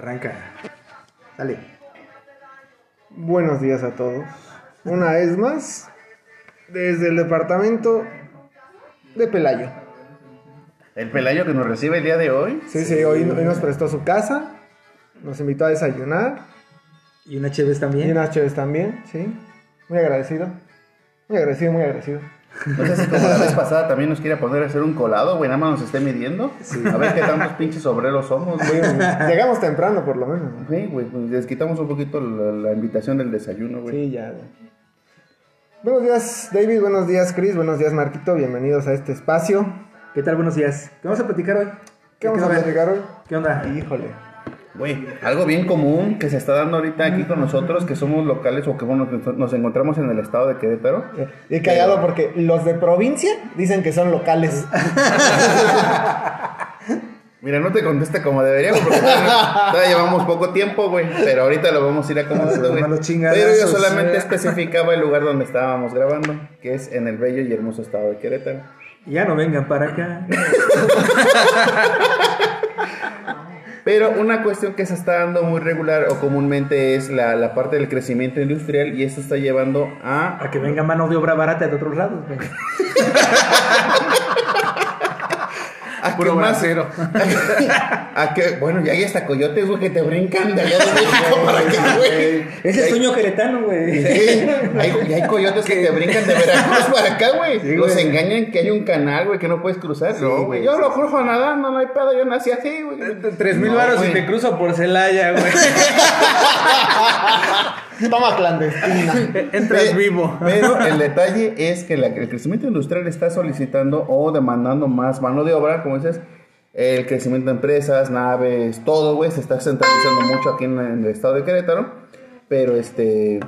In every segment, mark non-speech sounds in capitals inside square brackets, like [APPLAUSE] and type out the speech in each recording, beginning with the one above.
Arranca. Dale. Buenos días a todos. Una vez más, desde el departamento de Pelayo. El Pelayo que nos recibe el día de hoy. Sí, sí, hoy, hoy nos prestó su casa, nos invitó a desayunar Y una Chévez y también. unas chéves también, sí. Muy agradecido. Muy agradecido, muy agradecido. No sé si como la vez pasada también nos quiere poner a hacer un colado, güey, nada más nos esté midiendo. A ver qué tantos pinches obreros somos, güey. Llegamos temprano, por lo menos. ¿no? Sí, güey, pues les quitamos un poquito la, la invitación del desayuno, güey. Sí, ya. güey. Buenos días, David. Buenos días, Chris. Buenos días, Marquito. Bienvenidos a este espacio. ¿Qué tal? Buenos días. ¿Qué vamos a platicar hoy? ¿Qué vamos a ver? platicar hoy? ¿Qué onda? Híjole. Güey, algo bien común que se está dando ahorita aquí con nosotros, que somos locales o que bueno, nos- encontramos en el estado de Querétaro. He callado porque los de provincia dicen que son locales. [LAUGHS] Mira, no te contesta como deberíamos porque todavía, todavía llevamos poco tiempo, güey. Pero ahorita lo vamos a ir acomodando, güey. Pero yo solamente especificaba el lugar donde estábamos grabando, que es en el bello y hermoso estado de Querétaro. Ya no vengan para acá. [LAUGHS] Pero una cuestión que se está dando muy regular o comúnmente es la, la parte del crecimiento industrial y esto está llevando a... A que venga mano de obra barata de otros lados. [LAUGHS] a [LAUGHS] que más- [LAUGHS] a que, bueno, ya hay hasta coyotes, güey, que te brincan de allá de [LAUGHS] México para acá, güey. Es el sueño queretano, güey. Sí, hay, y hay coyotes que te brincan de Veracruz para acá, güey. Sí, Los engañan que hay un canal, güey, que no puedes cruzar. no, güey. Yo lo cruzo nadando, no hay pedo, yo nací así, güey. Tres mil No, varos güey. y te cruzo por Celaya, güey. Toma clandestina. [LAUGHS] Entras vivo. Pero el [LAUGHS] detalle es que la- el crecimiento industrial está solicitando o demandando más mano de obra, como dices, el crecimiento de empresas, naves, todo, güey, se está centralizando mucho aquí en, en el estado de Querétaro. Pero este.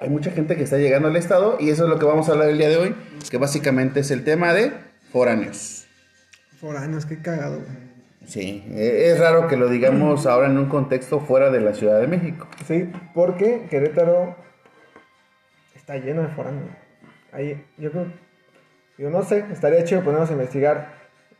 Hay mucha gente que está llegando al estado y eso es lo que vamos a hablar el día de hoy, que básicamente es el tema de foráneos. Foráneos, qué cagado, güey. Sí, eh, es raro que lo digamos ahora en un contexto fuera de la Ciudad de México. Sí, porque Querétaro está lleno de foráneos. Ahí, yo creo, yo no sé, estaría chido ponernos a investigar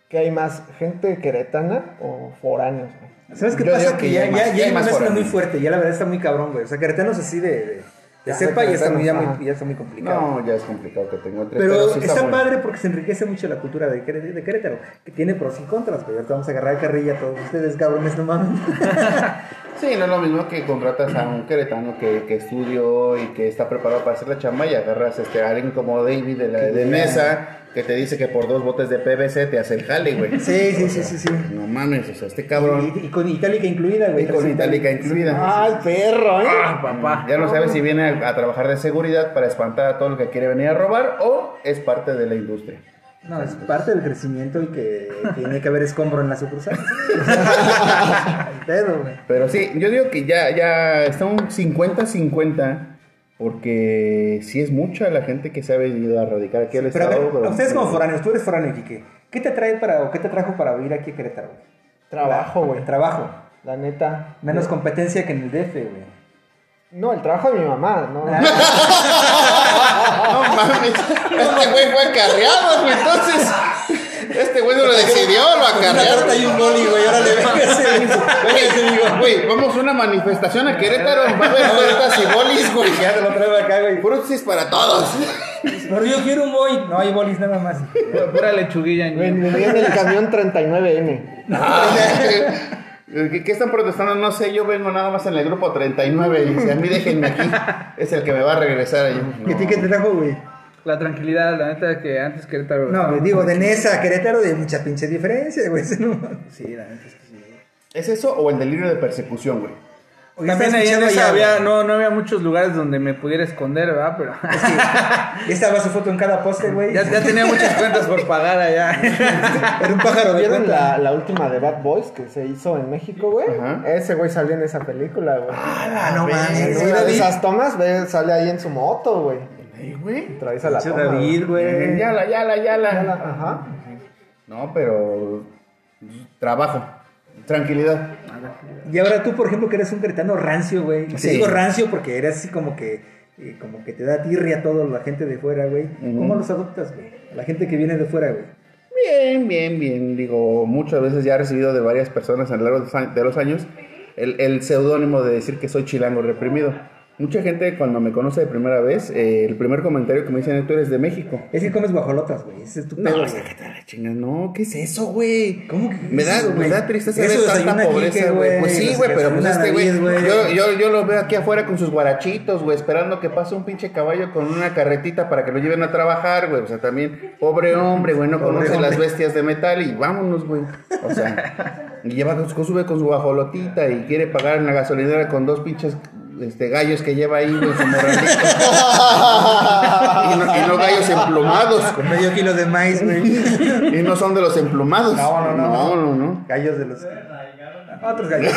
qué hay más, gente queretana o foráneos. güey. ¿Sabes qué Yo pasa? Que que ya, ya hay ya, más- ya ya hay una mezcla muy fuerte. Ya la verdad está muy cabrón, güey. O sea, queretanos así de, de, de Ya, cepa ya está, muy, ya, queretanos, muy, ya está muy complicado. No, ya es complicado que tengo tres, Pero, sí está, bueno. padre porque se enriquece mucho la cultura de, de Querétaro, que tiene pros y contras, pero ahorita vamos a agarrar carrilla a todos ustedes, cabrones, no mames. [LAUGHS] Sí, no es lo mismo que contratas a un queretano que, que estudió y que está preparado para hacer la chamba y agarras este, a alguien como David de, la, de mesa que te dice que por dos botes de PVC te hace el jale, güey. Sí, sí, sí, sí, sí. No mames, o sea, este cabrón. Y, y con itálica incluida, güey. Y con itálica incluida. ¡Ay, perro, eh! Ah, papá. Ya no sabes si viene a, a trabajar de seguridad para espantar a todo lo que quiere venir a robar o es parte de la industria. No, es parte del crecimiento y que tiene que haber escombro en la sucursal. [LAUGHS] Pedo, güey. Pero sí, yo digo que ya, ya está un 50-50 porque sí es mucha la gente que se ha venido a radicar aquí al Pero a estado. ver, pero- ustedes como foráneos, tú eres foráneo, Quique. ¿Qué te trae para, o qué te trajo para vivir aquí a Querétaro, güey? Trabajo, güey. Trabajo. La neta. Menos competencia que en el DF, güey. No, el trabajo de mi mamá, ¿no? [LAUGHS] No mames, este güey fue acarreado, güey. Entonces, este güey no lo decidió, lo acarrearon. y un boli, güey. Órale, véngase. [LAUGHS] Güey, vamos a una manifestación a Querétaro. Va a haber [LAUGHS] tortas y bolis, güey. Ya te lo traigo acá, güey. Frutis para todos. Pero yo quiero un boy. No hay bolis nada más. Pura lechuguilla. Niño. Venía en el camión 39N. ¿Qué, qué están protestando? No sé, yo vengo nada más en el grupo 39 y dice, a mí déjenme aquí. [LAUGHS] Es el que me va a regresar ahí. ¿Qué ti- qué te trajo, güey? La tranquilidad, la neta, que antes Querétaro. No, estaba- digo, de Nesa a Querétaro de mucha pinche diferencia, güey. [LAUGHS] No- Sí, la neta es que sí. ¿Es eso o el delirio de persecución, güey? Oye, También ahí en esa había, no, no había muchos lugares donde me pudiera esconder, ¿verdad? Pero [LAUGHS] Ya estaba su foto en cada poste, güey. ya, ya tenía muchas cuentas por pagar allá. [LAUGHS] Era un pájaro de ¿Vieron la, la última de Bad Boys que se hizo en México, güey? Ese güey salió en esa película, güey. Ah, no mames. una de esas tomas, ve, sale ahí en su moto, güey. Ey, güey. Atraviesa la toma. David, güey. Yala, yala, Ya la- yala. Ajá. No, pero. Trabajo. Tranquilidad. Y ahora tú, por ejemplo, que eres un cretano rancio, güey. Y Te Sí. digo rancio porque eres así como que, eh, como que te da tirria a toda la gente de fuera, güey. Ujú. ¿Cómo los adoptas, güey? A la gente que viene de fuera, güey. Bien, bien, bien. Digo, muchas veces ya he recibido de varias personas a lo largo de los a- de los años el, el seudónimo de decir que soy chilango reprimido. Mucha gente cuando me conoce de primera vez, eh, el primer comentario que me dicen es tú eres de México. Es que comes guajolotas, güey. Ese es tu No, pedo, sácate la chinga, no, ¿qué es eso, güey? ¿Cómo que Me da, me da tristeza ver tanta pobreza, güey. Pues sí, güey, pero pues este güey, yo, yo, yo lo veo aquí afuera con sus guarachitos, güey, esperando que pase un pinche caballo con una carretita para que lo lleven a trabajar, güey. O sea, también, pobre hombre, güey, no Pobre conoce hombre. las bestias de metal y vámonos, güey. O sea, y lleva, sube con su bajolotita y quiere pagar en la gasolinera con dos pinches este, gallos que lleva ahí, güey, morralito. [LAUGHS] y, no, y no gallos emplumados. Con medio kilo de maíz, güey. Y no son de los emplumados. No, no, no. No, no, no. Gallos de los. Otros gallos. [LAUGHS]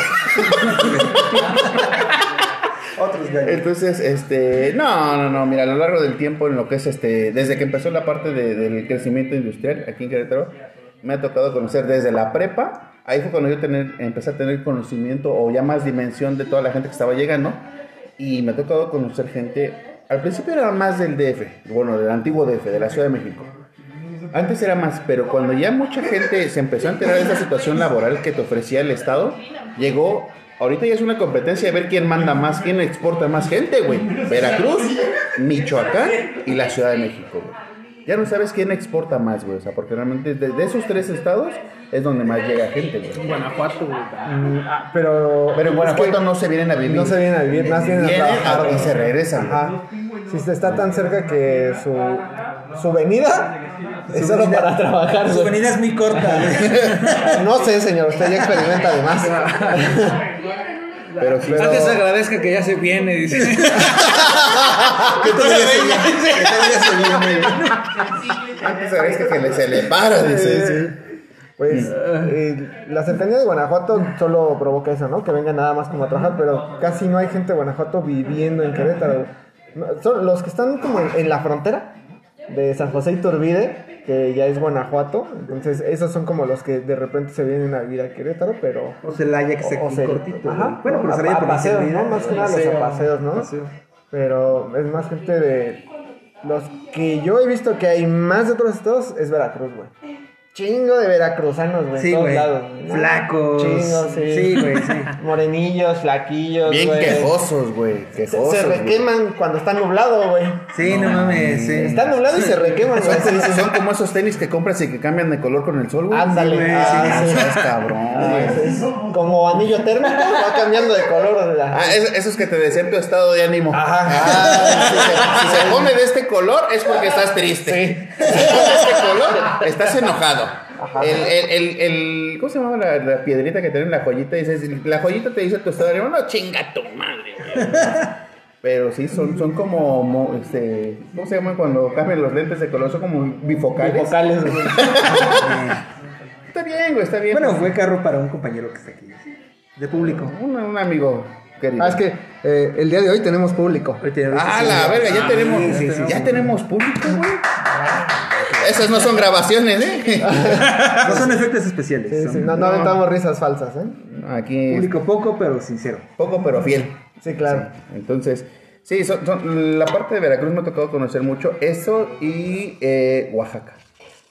Otros gallos. Entonces, este, no, no, no, mira, a lo largo del tiempo, en lo que es este, desde que empezó la parte de- del crecimiento industrial aquí en Querétaro, me ha tocado conocer desde la prepa, ahí fue cuando yo empecé a tener conocimiento o ya más dimensión de toda la gente que estaba llegando, y me ha tocado conocer gente, al principio era más del DF, bueno, del antiguo DF, de la Ciudad de México. Antes era más, pero cuando ya mucha gente se empezó a enterar de esa situación laboral que te ofrecía el Estado, llegó. Ahorita ya es una competencia de ver quién manda más, quién exporta más gente, güey. Veracruz, Michoacán y la Ciudad de México, güey. Ya no sabes quién exporta más, güey. O sea, porque realmente de, de esos tres estados es donde más llega gente, güey. Guanajuato, güey. Mm, ah, pero. Pero en es Guanajuato que no se vienen a vivir. No se vienen a vivir, más vienen a trabajar. y se regresan. Ajá. Si se está tan cerca que su, su venida es solo venida- para trabajar. Su venida es muy corta, güey. [LAUGHS] No sé, señor, usted ya experimenta además. [LAUGHS] Pero sí. Antes agradezca que ya se viene, dice. [LAUGHS] Que todavía se viene. Que todavía se viene, güey. Antes agradezca que le, se le para, dice. Pues eh, la cercanía de Guanajuato solo provoca eso, ¿no? Que vengan nada más como a trabajar, pero casi no hay gente de Guanajuato viviendo en Querétaro. Son los que están como en, en la frontera de San José y Turbide, que ya es Guanajuato. Entonces, esos son como los que de repente se vienen a vivir a Querétaro, pero. O Celaya que se- cortito. Ajá. Bueno, pero Celaya por paseos, ¿no? Más que nada los paseos, ¿no? paseo. Pero es más gente de. Los que yo he visto que hay más de otros estados es Veracruz, güey. Chingo de veracruzanos, güey. Sí, güey. Flacos. Chingo, sí. Sí, güey, sí. [LAUGHS] Morenillos, flaquillos, Bien güey. quejosos, güey. Quejosos. se güey. requeman cuando está nublado, güey. Sí, no mames, sí. Está nublado y se requeman, güey. Son, son como esos tenis que compras y que cambian de color con el sol, güey. Ándale. güey, ah, sí, sí. es cabrón, Ah, güey. es como anillo térmico, va cambiando de color. la- Ah, es- esos que te desean tu estado de ánimo. Ajá. Ah, si, se, si se pone de este color es porque estás triste. Si se pone de este color, estás enojado. El, el, el, el- ¿Cómo se llama la, la piedrita que tiene en la joyita? Dices, la joyita te dice tu estado de ánimo. No, chinga tu madre, güey. [LAUGHS] Pero sí, son, son como, mo- este, ¿cómo se llama cuando cambian los lentes de color? Son como bifocales. Güey. [LAUGHS] Está bien, güey, está bien. Bueno, fue carro para un compañero que está aquí. De público. un, un amigo querido. Ah, es que eh, el día de hoy tenemos público. Ah, la verga, ya Ah, tenemos, sí, sí, sí, ya sí. tenemos público, güey. Esas no son grabaciones, ¿eh? [LAUGHS] No son efectos especiales. Sí, son sí, no, no aventamos risas falsas, ¿eh? Aquí Público poco, pero sincero. poco pero fiel. Sí, claro. Entonces, sí, son, son- la parte de Veracruz me ha tocado conocer mucho eso y eh, Oaxaca.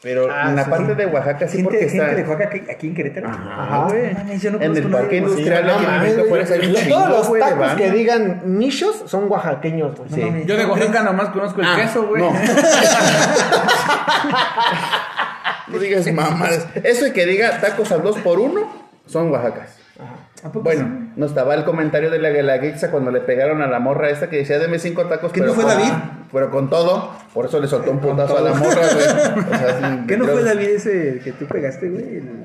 Pero Ah, en la sí, parte sí. de Oaxaca sí Gente, porque está de Oaxaca aquí, aquí en Querétaro. Ajá, güey. No yo no en el parque industrial no. Juárez hay un Todos los de tacos que digan nichos son oaxaqueños, güey. Sí. mames. Yo de Oaxaca nomás conozco el Ah, queso, güey. No. [LAUGHS] no digas mamadas. Eso de que diga tacos al 2 por 1 son Oaxacas. ¿A poco Bueno, no estaba el comentario de la Guelaguixa cuando le pegaron a la morra esta que decía, deme cinco tacos. ¿Que pero no fue con- David? Pero con todo, por eso le soltó un putazo a la morra, güey. O sea, [LAUGHS] sí, ¿Qué no yo- fue David ese que tú pegaste, güey? El-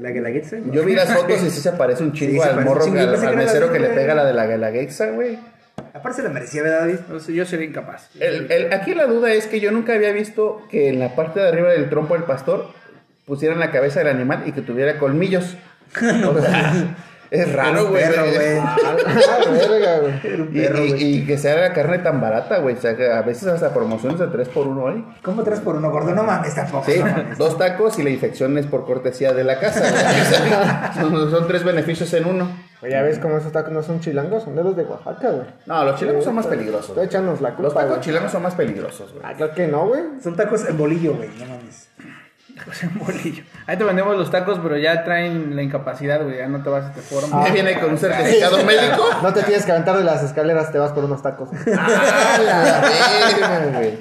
La guelaguetza. Yo vi las fotos y sí se parece un chingo al morro, chingo. al, mesero que le pega la de la Guelaguetza, güey. Aparte se la merecía, ¿verdad, David? Entonces, yo sería incapaz. El- el- aquí la duda es que yo nunca había visto que en la parte de arriba del trompo del pastor pusieran la cabeza del animal y que tuviera colmillos. [LAUGHS] O sea, es raro, güey. perro, [LAUGHS] güey. Y, que sea la carne tan barata, güey. O sea, que a veces hasta promociones de 3 por 1 hay. ¿Cómo tres por uno, gordo? No mames, tampoco. Sí, no mames. dos tacos y la infección es por cortesía de la casa. güey. [LAUGHS] son, son tres beneficios en uno. Güey, ya ves cómo esos tacos no son chilangos, son de los de Oaxaca, güey. No, los chilangos son más peligrosos. Tú échanos la culpa, Los tacos güey. chilangos son más peligrosos, güey. Ah, claro que no, güey. Son tacos en bolillo, güey. No mames. Bolillo. Ahí te vendemos los tacos, pero ya traen la incapacidad, güey. Ya no te vas a este foro. Ya viene con un certificado médico. No te tienes que aventar de las escaleras, te vas por unos tacos. ¡Ah, la güey!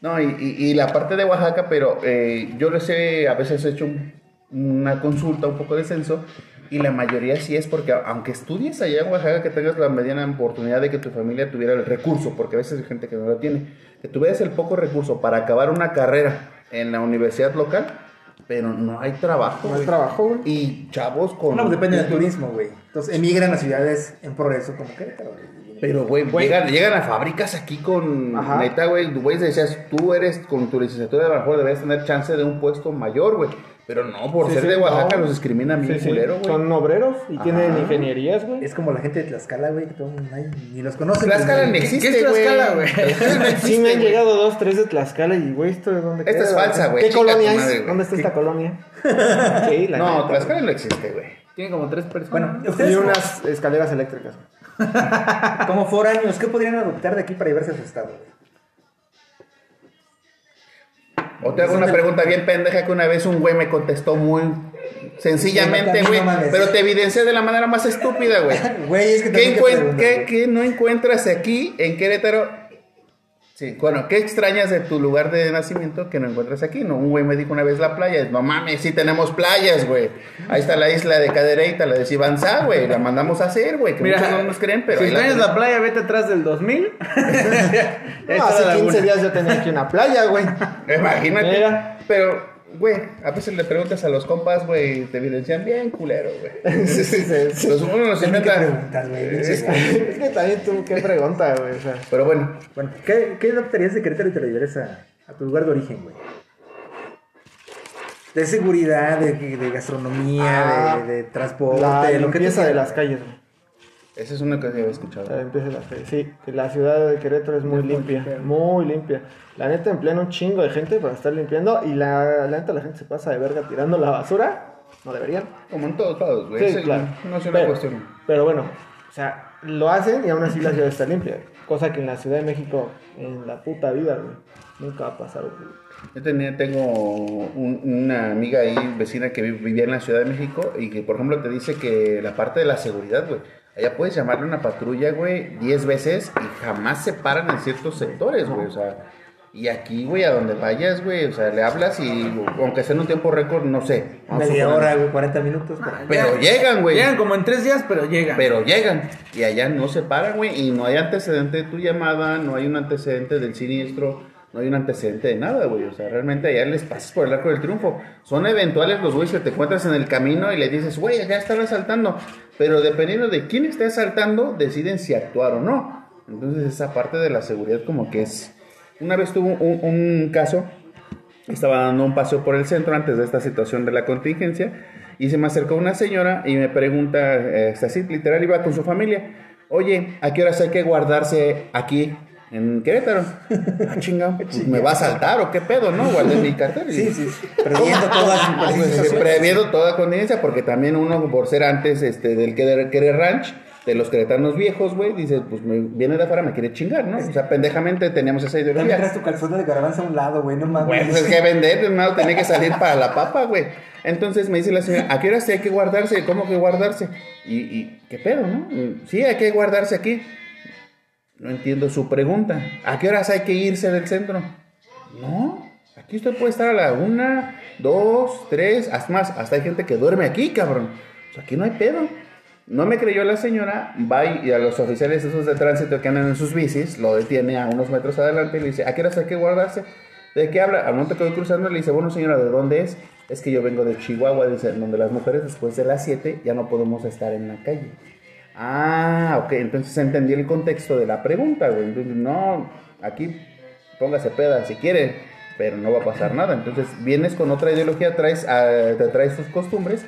No, y, y- y la parte de Oaxaca, pero eh, yo les he, a veces he hecho un- una consulta, un poco de censo, y la mayoría sí es porque, aunque estudies allá en Oaxaca, que tengas la mediana oportunidad de que tu familia tuviera el recurso, porque a veces hay gente que no lo tiene, que tuvieras el poco recurso para acabar una carrera en la universidad local, pero no hay trabajo. No hay trabajo, güey. Y chavos con... No, pues depende del turismo, güey. Entonces emigran a ciudades en progreso como Querétaro, güey. Pero, güey, llegan, llegan a fábricas aquí con. Ajá. Neta, güey, güey, decías, tú eres con tu licenciatura, a lo mejor debes tener chance de un puesto mayor, güey. Pero no, por Sí, ser sí, de Oaxaca no. los discriminan bien Sí, culero, güey. Son obreros y tienen ingenierías, güey. Es como la gente de Tlaxcala, güey, que todo, nadie ni los conoce. Tlaxcala no güey. existe, ¿Qué es güey. Tlaxcala, güey? Sí me han llegado dos, tres de Tlaxcala y, güey, ¿esto de dónde Esta es falsa, güey. ¿Qué colonia es? madre, güey. ¿Dónde está esta colonia? [LAUGHS] sí, la No, neta, Tlaxcala no existe, güey. Tiene como tres personas. Bueno, Y unas escaleras eléctricas. güey. [LAUGHS] como foráneos, ¿qué podrían adoptar de aquí para llevarse a su estado, güey? O te hago una pregunta bien pendeja que una vez un güey me contestó muy sencillamente, güey. Pero te evidencié de la manera más estúpida, güey. Güey, es que ¿Qué, qué no encuentras aquí en Querétaro? Sí, bueno, ¿qué extrañas de tu lugar de nacimiento que no encuentras aquí? No, un güey me dijo una vez la playa. No mames, sí tenemos playas, güey. Ahí está la isla de Cadereyta, la de Sibanzá, güey. La mandamos a hacer, güey. Que Mira, muchos no nos creen, pero si la extrañas la tenemos. playa, vete atrás del 2000. [LAUGHS] [LAUGHS] No, hace era la 15 una. días yo tenía aquí una playa, güey. Imagínate. Mira. Pero, güey, a veces le preguntas a los compas, güey, te evidencian bien culero, güey. [LAUGHS] Sí, sí, sí. Los uno preguntas, güey. Es- que también tú, qué pregunta, güey. O sea, Pero bueno, Bueno, ¿qué, ¿qué adoptarías de Querétaro y te lo llevarías a, a tu lugar de origen, güey? De seguridad, de, de gastronomía, Ah, de, de transporte, la lo que limpieza de las calles, güey. Esa es una cosa que había escuchado. La de las calles. Sí, que la ciudad de Querétaro es muy limpia. Muy limpia. La neta emplean un chingo de gente para estar limpiando. Y la, la neta la gente se pasa de verga tirando la basura. No deberían. Como en todos lados, güey. Sí, claro. No es una pero, cuestión. Pero bueno, o sea, lo hacen y aún así la ciudad está limpia. Cosa que en la Ciudad de México, en la puta vida, güey, nunca va a pasar. güey. Yo tenía, tengo un- una amiga ahí, vecina que vi- vivía en la Ciudad de México y que, por ejemplo, te dice que la parte de la seguridad, güey, allá puedes llamarle una patrulla, güey, 10 veces y jamás se paran en ciertos sectores, güey, o sea, y aquí, güey, a donde vayas, güey, o sea, le hablas y, aunque sea en un tiempo récord, no sé. Media hora, güey, 40 minutos. pero- Pero llegan, güey. Llegan como en tres días, pero llegan. Pero llegan. Y allá no se paran, güey. Y no hay antecedente de tu llamada, no hay un antecedente del siniestro, no hay un antecedente de nada, güey. O sea, realmente allá les pasas por el arco del triunfo. Son eventuales los güeyes que te encuentras en el camino y le dices, güey, ya están asaltando. Pero dependiendo de quién esté asaltando, deciden si actuar o no. Entonces esa parte de la seguridad como que es... Una vez tuvo un, un caso estaba dando un paseo por el centro antes de esta situación de la contingencia y se me acercó una señora y me pregunta, eh, así literal iba con su familia, oye, ¿a qué horas hay que guardarse aquí en Querétaro? Ah, chingado, pues, [LAUGHS] ¿me va a saltar o qué pedo, no? Guardé mi cartera. Sí, sí, previendo [LAUGHS] situaciones. previendo toda contingencia, porque también uno, por ser antes este, del Querer, Ranch, de los queretanos viejos, güey, dice, pues me viene de afuera, me quiere chingar, ¿no? O sea, pendejamente teníamos esa ideología. traes tu calzón de garbanzo a un lado, güey, no mames. Güey, pues es que vender, hermano, tenía que salir para la papa, güey. Entonces me dice la señora, ¿a qué hora sí hay que guardarse? ¿Cómo que guardarse? Y, y ¿qué pedo, no? Y, Sí, hay que guardarse aquí. No entiendo su pregunta. ¿A qué horas hay que irse del centro? No, aquí usted puede estar a la una, dos, tres, hasta más. Hasta hay gente que duerme aquí, cabrón. O aquí no hay pedo. No me creyó la señora, va y a los oficiales esos de tránsito que andan en sus bicis, lo detiene a unos metros adelante y le dice, ¿a qué horas hay que guardarse? ¿De qué habla? Al momento que voy cruzando le dice, bueno señora, ¿de dónde es? Es que yo vengo de Chihuahua, dice, donde las mujeres después de las 7 ya no podemos estar en la calle. Ah, ok, entonces entendí el contexto de la pregunta, güey. Entonces, no, aquí póngase peda si quiere, pero no va a pasar nada. Entonces, vienes con otra ideología, traes, ah, te traes tus costumbres,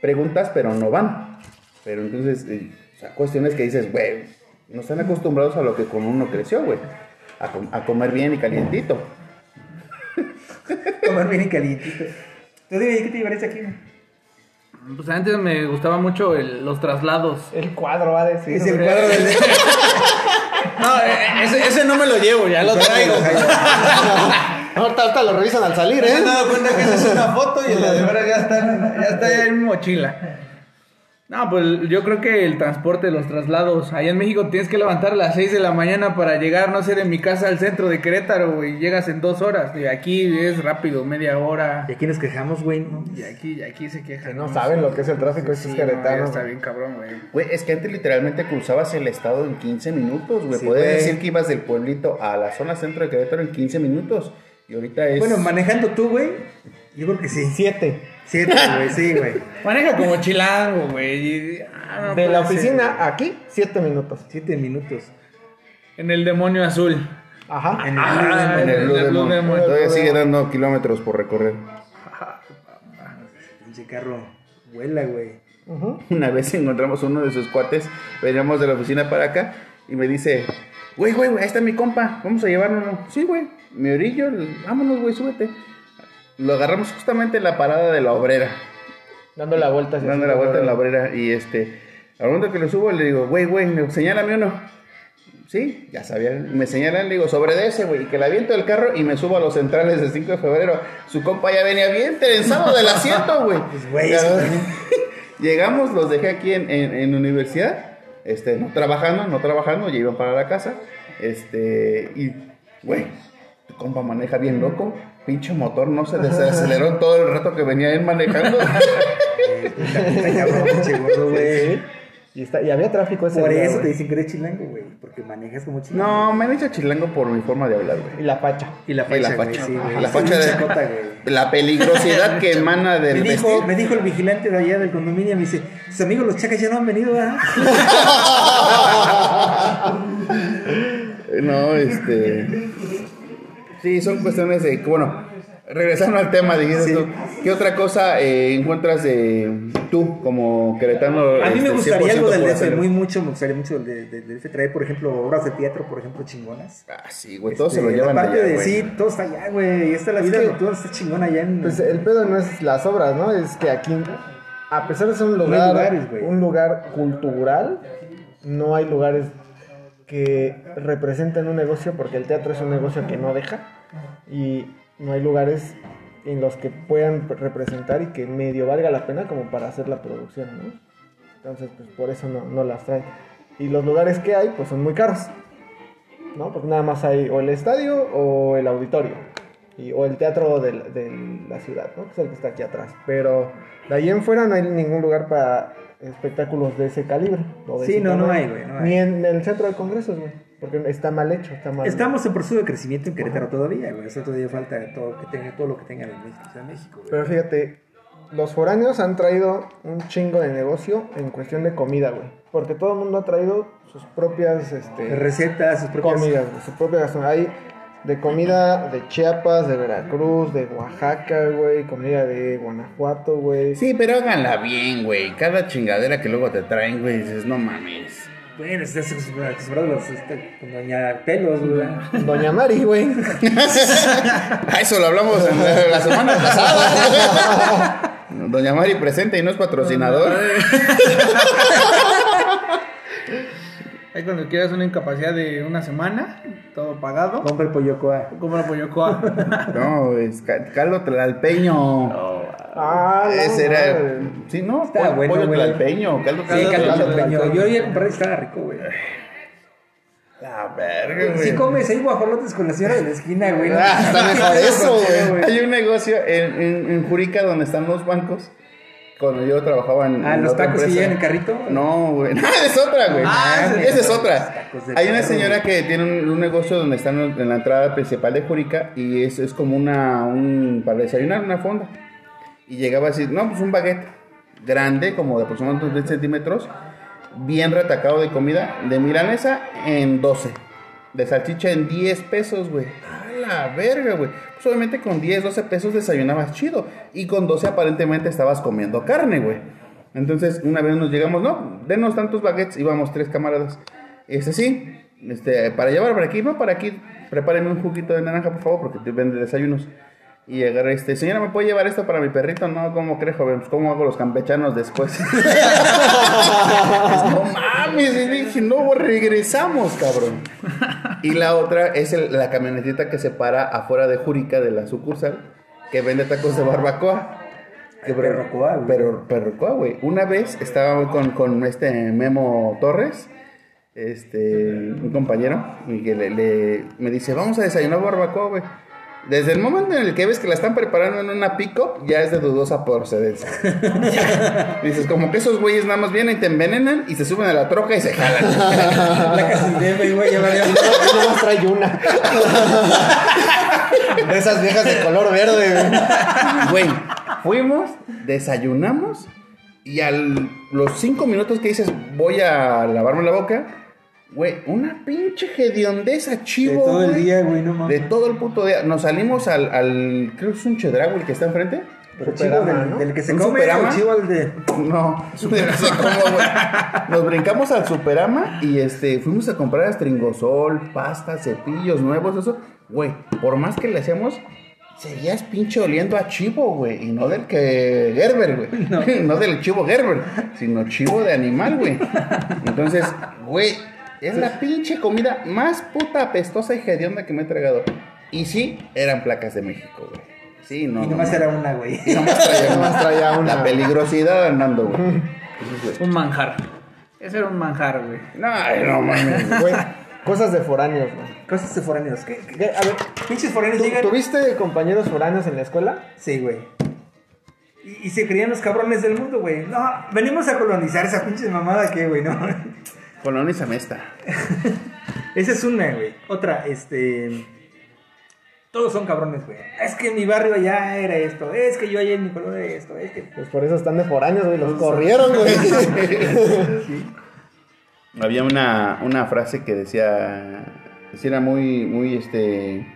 preguntas, pero no van. Pero entonces, eh, o sea, cuestiones que dices, güey, no están acostumbrados a lo que con uno creció, güey. A, com- a comer bien y calientito. Comer bien y calientito. Dime, ¿qué te llevarías aquí, güey? Pues antes me gustaba mucho el- los traslados. El cuadro va a decir. Es el güey. cuadro del... [LAUGHS] No, eh, ese, ese no me lo llevo, ya lo traigo. Ahorita, [LAUGHS] ahorita lo revisan al salir, Me he ¿eh? dado cuenta que esa es una foto y la de verdad ya está, en- ya está en mi mochila. No, pues yo creo que el transporte, los traslados. Allá en México tienes que levantar a las 6 de la mañana para llegar, no sé, de mi casa al centro de Querétaro, güey. Llegas en dos horas. Y aquí es rápido, media hora. Y aquí nos quejamos, güey. ¿no? Y aquí, y aquí se quejan. Que no saben lo que es el tráfico estos Sí, no, queretanos. está bien cabrón, güey. Güey, es que antes literalmente cruzabas el estado en 15 minutos, güey. Sí, Podías decir que ibas del pueblito a la zona centro de Querétaro en 15 minutos. Y ahorita es. Bueno, manejando tú, güey. Yo creo que sí. Siete. Siete, güey, sí, güey. Maneja como chilango, güey. ah, no De la ser, oficina aquí, siete minutos. Siete minutos. En el demonio azul. Ajá. En el Ah, en el Blue Blue Demon. Demon. Todavía sigue dando kilómetros por recorrer. Pinche carro. Vuela, güey. Ujú. Una vez encontramos uno de sus cuates, veníamos de la oficina para acá y me dice, güey, güey, güey, ahí está mi compa, vamos a llevarlo. Sí, güey, mi orillo, vámonos, güey, súbete. Lo agarramos justamente en la parada de la obrera, Dando la vuelta. hacia dando la vuelta en la obrera y este, al momento que lo subo le digo, güey, güey, señálame uno. Sí, ya sabía, me señalan, le digo, sobre de ese, güey, que le aviento el carro y me subo a los centrales del 5 de febrero. Su compa ya venía bien trenzado del asiento, [LAUGHS] güey. Pues, güey. [LAUGHS] Llegamos, los dejé aquí en, en, en universidad, este, no trabajando, no trabajando, ya iban para la casa, este, y, güey, tu compa maneja bien loco, pinche motor no se desaceleró en todo el rato que venía él manejando. [LAUGHS] Y, está, y había tráfico ese Por día, eso te dicen que eres chilango, güey. Porque manejas como chilango. no, me han hecho chilango por mi forma de hablar, güey. Y la facha. Y la Y la. Sí, güey. La Soy facha de- chacota. La peligrosidad que emana Me del dijo, vestir. me dijo el vigilante de allá del condominio, me dice, tus amigos los chacas ya no han venido, ¿ah? [LAUGHS] No, este. Sí, son cuestiones de. Bueno, regresando al tema, dijiste Sí. tú. ¿Qué otra cosa eh, encuentras de tú como queretano? A mí me este, gustaría 100% algo del DF, muy mucho, me gustaría mucho del de, de, DF traer, por ejemplo, obras de teatro, por ejemplo, chingonas. Ah, sí, güey, todos Este, se lo llevan Aparte allá, de, güey. sí, todo está allá, güey. Y esta la vida que- está chingona allá en... Pues el pedo no es las obras, ¿no? Es que aquí, a pesar de ser un lugar, lugares, un lugar cultural, no hay lugares que representen un negocio porque el teatro es un negocio que no deja y no hay lugares en los que puedan representar y que medio valga la pena como para hacer la producción, ¿no? Entonces, pues por eso no, no las traen. Y los lugares que hay, pues son muy caros, ¿no? Porque nada más hay o el estadio o el auditorio. Y, o el teatro de, la- de la ciudad, ¿no? Que es el que está aquí atrás. Pero de ahí en fuera no hay ningún lugar para espectáculos de ese calibre. o de Sí, ese no, no hay, güey, no hay. Ni en el centro de congresos, güey. Porque está mal hecho, está mal. Estamos en proceso de crecimiento en Querétaro todavía, güey. Eso todavía falta todo, que tenga, todo lo que tenga en México, güey. Pero fíjate, los foráneos han traído un chingo de negocio en cuestión de comida, güey. Porque todo el mundo ha traído sus propias este, Recetas, sus propias... comidas, su propia gastronomía. Hay de comida de Chiapas, de Veracruz, de Oaxaca, güey, comida de Guanajuato, güey. Sí, pero háganla bien, güey. Cada chingadera que luego te traen, güey, dices, no mames. Bueno, estás acostumbrado a los, este, con doña Pelos, güey. Doña Mari, güey. [LAUGHS] Ah, eso lo hablamos en la, la semana pasada. [LAUGHS] Doña Mari presente y no es patrocinador. Ahí cuando quieras una incapacidad de una semana, todo pagado, Compra el pollocoa. compra pollocoa. No, es ca- caldo tlalpeño. Ah, no, Ese era. madre. Sí, no, Está pollo, bueno, pollo güey. tlalpeño. Caldo, Sí, caldo, caldo caldo. tlalpeño. Yo iba a comprar y estaba rico, güey. La verga, Si güey. comes ahí guajolotes con la señora de la esquina, güey. no- Ah, está mejor [LAUGHS] eso, güey. güey. Hay un negocio en, en, en Jurica donde están los bancos. Cuando yo trabajaba en. Ah, en los tacos que llevan en carrito. No, güey. No, [LAUGHS] es otra, güey. Ah, sí. esa es otra. Hay una señora güey. que tiene un, un negocio donde están en la entrada principal de Jurica y es, es como una. Un, para desayunar, una fonda. Y llegaba así, no, pues un baguette grande, como de aproximadamente 10 centímetros, bien retacado de comida, de milanesa en 12, de salchicha en 10 pesos, güey. A la verga, güey. Pues obviamente con 10, 12 pesos desayunabas chido. Y con 12 aparentemente estabas comiendo carne, güey. Entonces, una vez nos llegamos, no, denos tantos baguettes, íbamos tres camaradas. Este sí, este, para llevar para aquí, no, para aquí, prepárenme un juguito de naranja, por favor, porque te vende desayunos. Y agarré este, señora, ¿me puede llevar esto para mi perrito? No, ¿cómo cree, joven? Pues, ¿cómo hago los campechanos después? [LAUGHS] No mames, y dije, no, regresamos, cabrón. Y la otra es el- la camionetita que se para afuera de Júrica, de la sucursal, que vende tacos de barbacoa. Barbacoa, güey. Pero, barbacoa, güey. Una vez estaba con, con este Memo Torres, este, un compañero, y que le, le- me dice, vamos a desayunar barbacoa, güey. Desde el momento en el que ves que la están preparando en una pick-up, ya es de dudosa procedencia. [LAUGHS] Dices, como que esos güeyes nada más vienen y te envenenan y se suben a la troca y se jalan. Sin DF, güey, ya valió. Y nomás trae una. [LAUGHS] De esas viejas de color verde, güey. Güey, fuimos, desayunamos y a los cinco minutos que dices voy a lavarme la boca, güey, una pinche hediondeza De chivo. todo el güey. día, güey, no De mames. todo el puto día. Nos salimos al, al creo que es un chedrago el que está enfrente. Pero Superama, chivo del, ¿no? del que se ¿Un come, Superama? chivo al de... [LAUGHS] No, no cómo, güey. Nos brincamos al Superama y este fuimos a comprar estringosol, pasta, cepillos nuevos, eso. Güey, por más que le hacíamos, seguías pinche oliendo a chivo, güey. Y no del que Gerber, güey. [LAUGHS] [LAUGHS] No. del chivo Gerber, sino chivo de animal, güey. Entonces, güey, es la pinche comida más puta apestosa y hedionda que me he tragado. Y sí, eran placas de México, güey. Sí, no. y nomás no, era una, güey. y nomás traía, [LAUGHS] Nomás traía una. La peligrosidad andando, güey. Un manjar. Ese era un manjar, güey. No, ay, no mames. [LAUGHS] Güey, cosas de foráneos, güey. Cosas de foráneos. ¿Qué? qué- ¿Qué? A ver, Pinches foráneos ¿tú- llegan... ¿tuviste compañeros foráneos en la escuela? Sí, güey. Y, y se creían los cabrones del mundo, güey. No, venimos a colonizar esa pinche mamada que, güey, no. Colonízame esta. [LAUGHS] Esa es una, güey. Otra, este. Todos son cabrones, güey. Es que en mi barrio allá era esto. Es que yo allá en mi colonia era esto. Es que. Pues por eso están de foráneos, güey. Los corrieron, güey. [LAUGHS] Había una, una frase que decía, sí era muy, muy, este,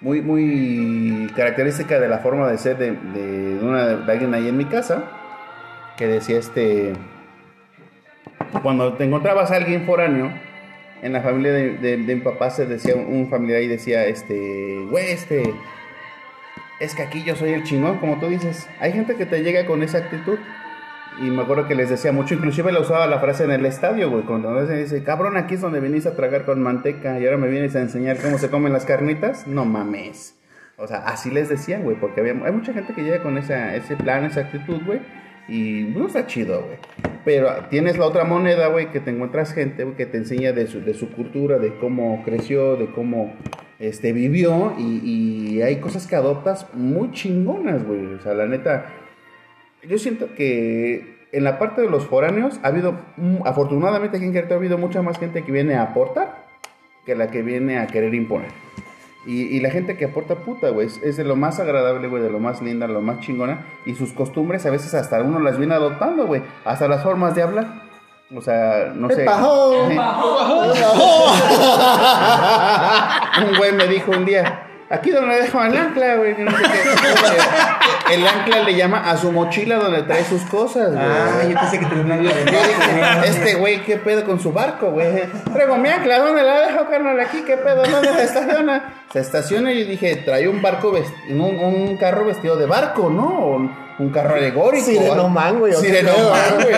muy, muy característica de la forma de ser de, de una, de alguien ahí en mi casa, que decía, este, cuando te encontrabas a alguien foráneo, en la familia de, de- de mi papá se decía, un familiar ahí decía, este, güey, este, es que aquí yo soy el chingón, como tú dices. Hay gente que te llega con esa actitud. Y me acuerdo que les decía mucho, inclusive le usaba la frase en el estadio, güey, cuando veces dice, cabrón, aquí es donde venís a tragar con manteca y ahora me vienes a enseñar cómo se comen las carnitas. No mames. O sea, así les decían, güey, porque había, hay mucha gente que llega con esa, ese plan, esa actitud, güey, y no está chido, güey. Pero tienes la otra moneda, güey, que te encuentras gente, güey, que te enseña de su, cultura, de cómo creció, de cómo este, vivió, y, y hay cosas que adoptas muy chingonas, güey. O sea, la neta, yo siento que en la parte de los foráneos ha habido, mm, afortunadamente aquí en Querétaro ha habido mucha más gente que viene a aportar que la que viene a querer imponer. Y, y la gente que aporta puta, güey, es, es de lo más agradable, güey, de lo más linda, lo más chingona. Y sus costumbres a veces hasta uno las viene adoptando, güey. Hasta las formas de hablar. O sea, no sé. [LAUGHS] Un güey me dijo un día, aquí donde dejo el ancla, güey. no sé qué. El ancla le llama a su mochila donde trae sus cosas, güey. Ah, yo pensé que te lo iban a Yo dije, Este güey, ¿qué pedo con su barco, güey? Traigo mi ancla, ¿dónde la dejo, carnal? Aquí, ¿qué pedo? ¿Dónde se estaciona? Se estaciona y yo dije, trae un barco, un, un carro vestido de barco, ¿no? Un, un carro alegórico. Sirenomán, güey, Sirenomán, güey.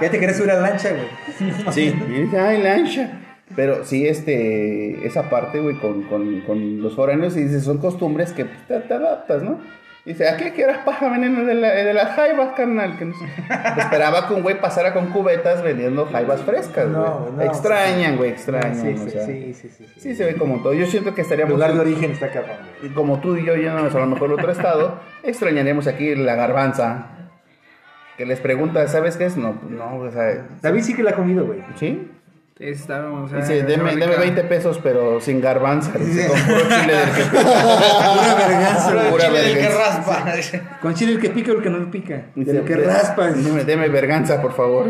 Ya te querés subir a la lancha, güey. Sí, y ay, lancha. Pero sí, este, esa parte, güey, con, con, con los foráneos, y dice, son costumbres que pues, te, te adaptas, ¿no? Dice, ¿a qué quieras paja veneno de, la, de las jaivas, carnal? Que no sé. [LAUGHS] Esperaba que un güey pasara con cubetas vendiendo jaivas frescas, güey. No, no, extrañan, güey, extrañan. Sí, o sí, sea, sí, sí, sí, sí. sí se ve como todo. Yo siento que El estaríamos... lugar de origen está cabrón, y como tú y yo yéndonos a lo mejor a otro estado, extrañaríamos aquí la garbanza. Que les pregunta, ¿sabes qué es? No, no, o sea... David sí que la ha comido, güey. ¿Sí? Estábamos, o sea, Dice, deme, deme 20 pesos, pero sin garbanza. Dice, con puro chile del que [LAUGHS] Pura verganza. Pura chile del que raspa. Con chile el que pica o el que no pica. Dice, El que "De- raspa. Deme, deme verganza, por favor.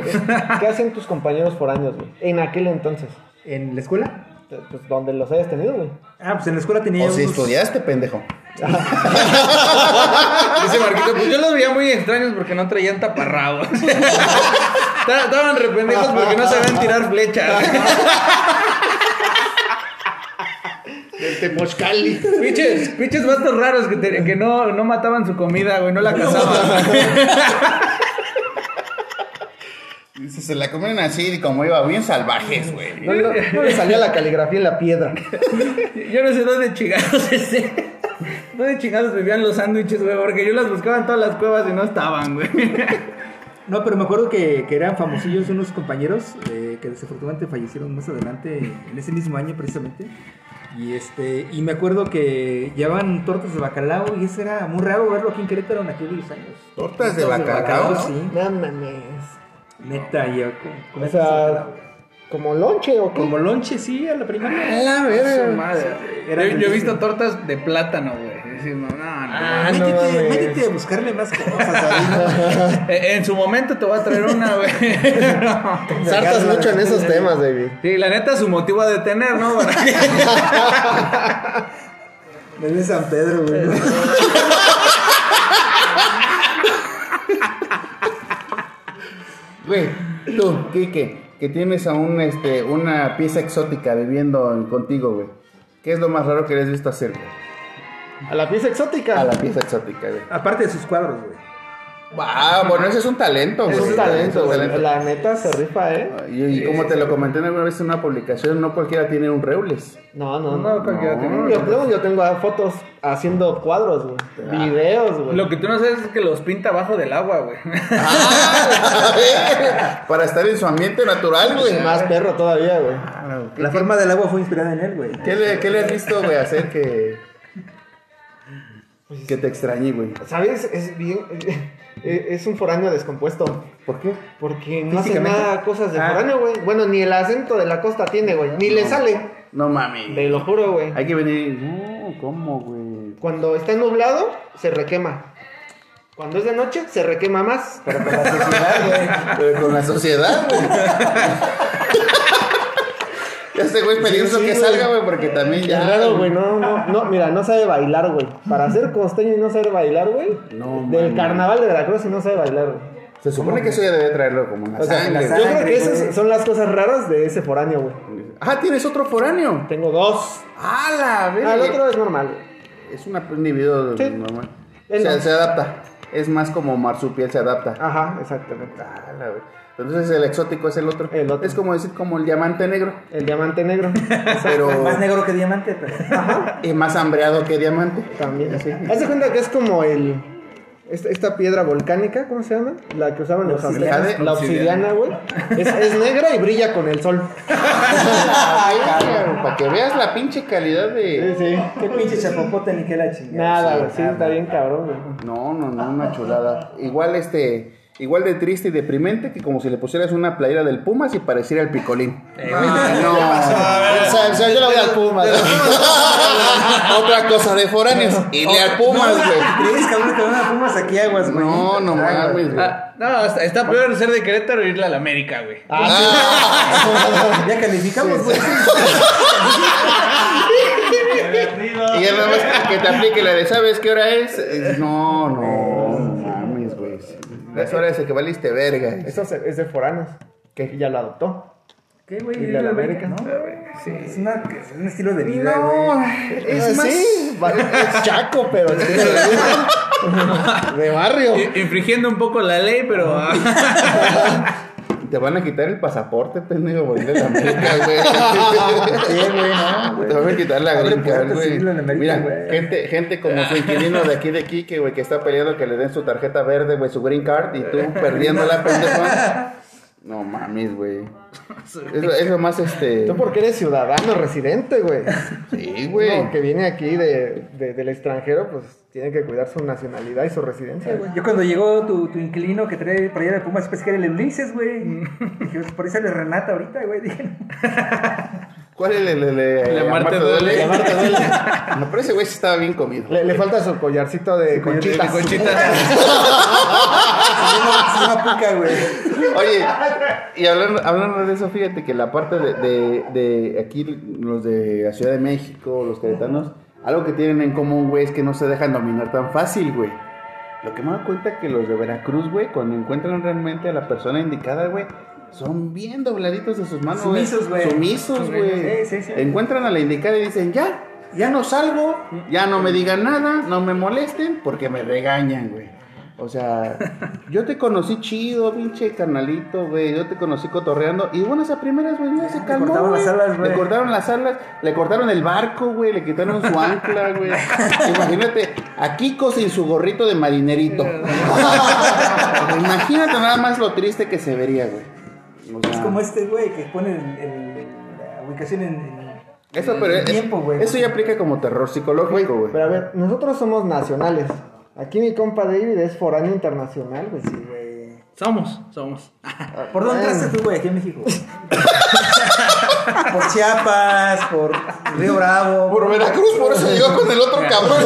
¿Qué hacen tus compañeros foráneos, güey? En aquel entonces. ¿En la escuela? Pues donde los hayas tenido, güey. Ah, pues en la escuela tenía O si unos- estudiaste, pendejo. [LAUGHS] Dice Marquito, pues yo los veía muy extraños porque no traían taparrabos. [LAUGHS] Estaban rependejos porque no sabían tirar flechas. Del Temochcali. Pinches, pinches vatos raros que, te- que no, no mataban su comida, güey, no la cazaban. [LAUGHS] Se, se la comieron así, como iba bien salvajes, güey. No, no- no le salía la caligrafía en la piedra. Yo no sé dónde chingados ese. ¿Dónde chingados vivían los sándwiches, güey? Porque yo las buscaba en todas las cuevas y no estaban, güey. [LAUGHS] No, pero me acuerdo que, que eran famosillos unos compañeros eh, que desafortunadamente fallecieron más adelante, en ese mismo año precisamente. Y este y me acuerdo que llevaban tortas de bacalao y eso era muy raro verlo aquí en Querétaro en aquellos años. Tortas de bacalao. sí. No mames. Neta, yo O sea, bacalao. como lonche o qué. como lonche, sí, a la primaria. la Su madre. Era Yo, yo he visto tortas de plátano, güey. Decir, no, no, no. Ah, no métete, mames. métete a buscarle más cosas ahí. [LAUGHS] Eh, En su momento te voy a traer una, güey. [LAUGHS] Sartas mucho en esos temas, David. Sí, la neta, su motivo a detener, ¿no? [LAUGHS] Desde San Pedro, güey. Güey, tú, Kike, que tienes a un, este, una pieza exótica viviendo en- contigo, güey. ¿Qué es lo más raro que le has visto hacer, güey? A la pieza exótica. A la pieza exótica, güey. Aparte de sus cuadros, güey. Ah, bueno, ese es un talento, es güey. un talento, Es un güey. talento. La neta se rifa, ¿eh? Y, y como te lo comenté alguna vez en una publicación, no cualquiera tiene un Reules. No, no, No, no. cualquiera tiene Yo, tengo- yo tengo fotos haciendo cuadros, güey. Videos, güey. Lo que tú no sabes es que los pinta abajo del agua, güey. [LAUGHS] Para estar en su ambiente natural, güey. Más perro todavía, güey. La forma del agua fue inspirada en él, güey. ¿Qué le, qué le has visto, güey, hacer que, que te extrañe, güey? ¿Sabes? Es bien. [LAUGHS] Es un foráneo descompuesto. ¿Por qué? Porque no hace nada cosas de Ah. foráneo, güey. Bueno, ni el acento de la costa tiene, güey. Ni le sale. No mami. Te lo juro, güey. Hay que venir. No, ¿cómo, güey? Cuando está nublado, se requema. Cuando es de noche, se requema más. Pero con la sociedad, güey. Pero con la sociedad, güey. [LAUGHS] Este güey es peligroso Sí, sí, que güey. salga, güey, porque también ya. Es raro, güey. No, no, no. Mira, no sabe bailar, güey. Para ser costeño y no saber bailar, güey. No, Del carnaval de Veracruz y no sabe bailar, güey. Se supone que eso ya debe traerlo como una O sea, sangre. Yo creo que esas son las cosas raras de ese foráneo, güey. Ah, tienes otro foráneo. Tengo dos. Ah, la Ah, el otro es normal. Es una- un individuo Sí. normal. Él Se, no. se adapta. Es más como marsupial se adapta. Ajá, exactamente. Ah, la güey. Entonces el exótico es el otro. El otro. Es como decir como el diamante negro. El diamante negro. [LAUGHS] Pero Más negro que diamante, pero. y más hambreado que diamante. También, sí. Haz de cuenta que es como el. Esta, esta piedra volcánica, ¿cómo se llama? La que usaban los aztecas. La obsidiana, güey. Es, es negra y brilla con el sol. [LAUGHS] Para que veas la pinche calidad Sí, de. sí. Qué pinche chapopote ni qué la chingada. Nada, güey. Sí, está bien cabrón, güey. No, no, no, una chulada. Igual este. Igual de triste y deprimente que como si le pusieras una playera del Pumas y pareciera el picolín. Ah, no. O sea, o sea, yo le voy al Puma. [LAUGHS] Otra cosa de foráneos. [LAUGHS] Y le al Pumas, güey. ¿Crees que ahorita van a Pumas aquí aguas, güey? No, no mames, güey. Ah, no, está, está peor ser de Querétaro e irle a la América, güey. Ah, [LAUGHS] Ya calificamos, güey. y ya nada más que te aplique la de ¿sabes qué hora es? Eh, No, no, no. Las horas de que valiste verga. Eso es- es de foráneos. Que ya lo adoptó. ¿Qué, güey? ¿Y de la América? ¿no? Sí, es, una, es un estilo de vida, No, güey. es más. Sí, es chaco, pero es [LAUGHS] de barrio. Infringiendo un poco la ley, pero. [LAUGHS] Te van a quitar el pasaporte, pendejo, por ir a la América, güey. [LAUGHS] Sí, güey, no, güey. Te van a quitar la puertas, güey. América, Mira, güey. gente, gente como su inquilino de aquí de Quique, güey, que está peleando que le den su tarjeta verde, güey, su green card, y tú [LAUGHS] perdiéndola, pendejo. No mames, güey. [LAUGHS] Es, lo- es lo más, este... Tú porque eres ciudadano residente, güey. Sí, güey. Que viene aquí de, de- del extranjero, pues tiene que cuidar su nacionalidad y su residencia, güey. Yo cuando llegó tu, tu inquilino que trae por allá de Pumas, pensé que era el Ulises, güey. Dije, pues, por eso sale Renata ahorita, güey. Dije, ¿Cuál es el, el, el, el- La Marte duele. La [LAUGHS] Marte duele. No, pero ese güey sí estaba bien comido. Le, le falta su collarcito de conchitas. de conchitas. [LAUGHS] Puca, güey. Oye, y hablando, hablando de eso, fíjate que la parte de, de, de aquí, los de la Ciudad de México, los queretanos, algo que tienen en común, güey, es que no se dejan dominar tan fácil, güey. Lo que me da cuenta que los de Veracruz, güey, cuando encuentran realmente a la persona indicada, güey, son bien dobladitos de sus manos, Sumisos, güey. Sumisos, güey. Sí, sí, sí. Encuentran a la indicada y dicen, ya, ya no salgo, ya no me digan nada, no me molesten, porque me regañan, güey. O sea, yo te conocí chido, pinche carnalito, güey. Yo te conocí cotorreando. Y bueno, esas primeras, güey, ya se calmó. cortaron güey. las alas, güey. Le cortaron las alas, le cortaron el barco, güey. Le quitaron su ancla, güey. [LAUGHS] Imagínate a Kiko sin su gorrito de marinerito. [LAUGHS] Imagínate nada más lo triste que se vería, güey. O Es como este güey que pone el- el- la ubicación en, en- Eso, pero el es- tiempo, güey. eso ya aplica como terror psicológico, güey. Pero a ver, nosotros somos nacionales. Aquí mi compa David es foráneo internacional, güey. Sí, güey. Somos, somos. [LAUGHS] ¿Por dónde entraste tú, güey, aquí en México? [LAUGHS] por Chiapas, por Río Bravo. Por Veracruz, por eso llegó con el otro cabrón.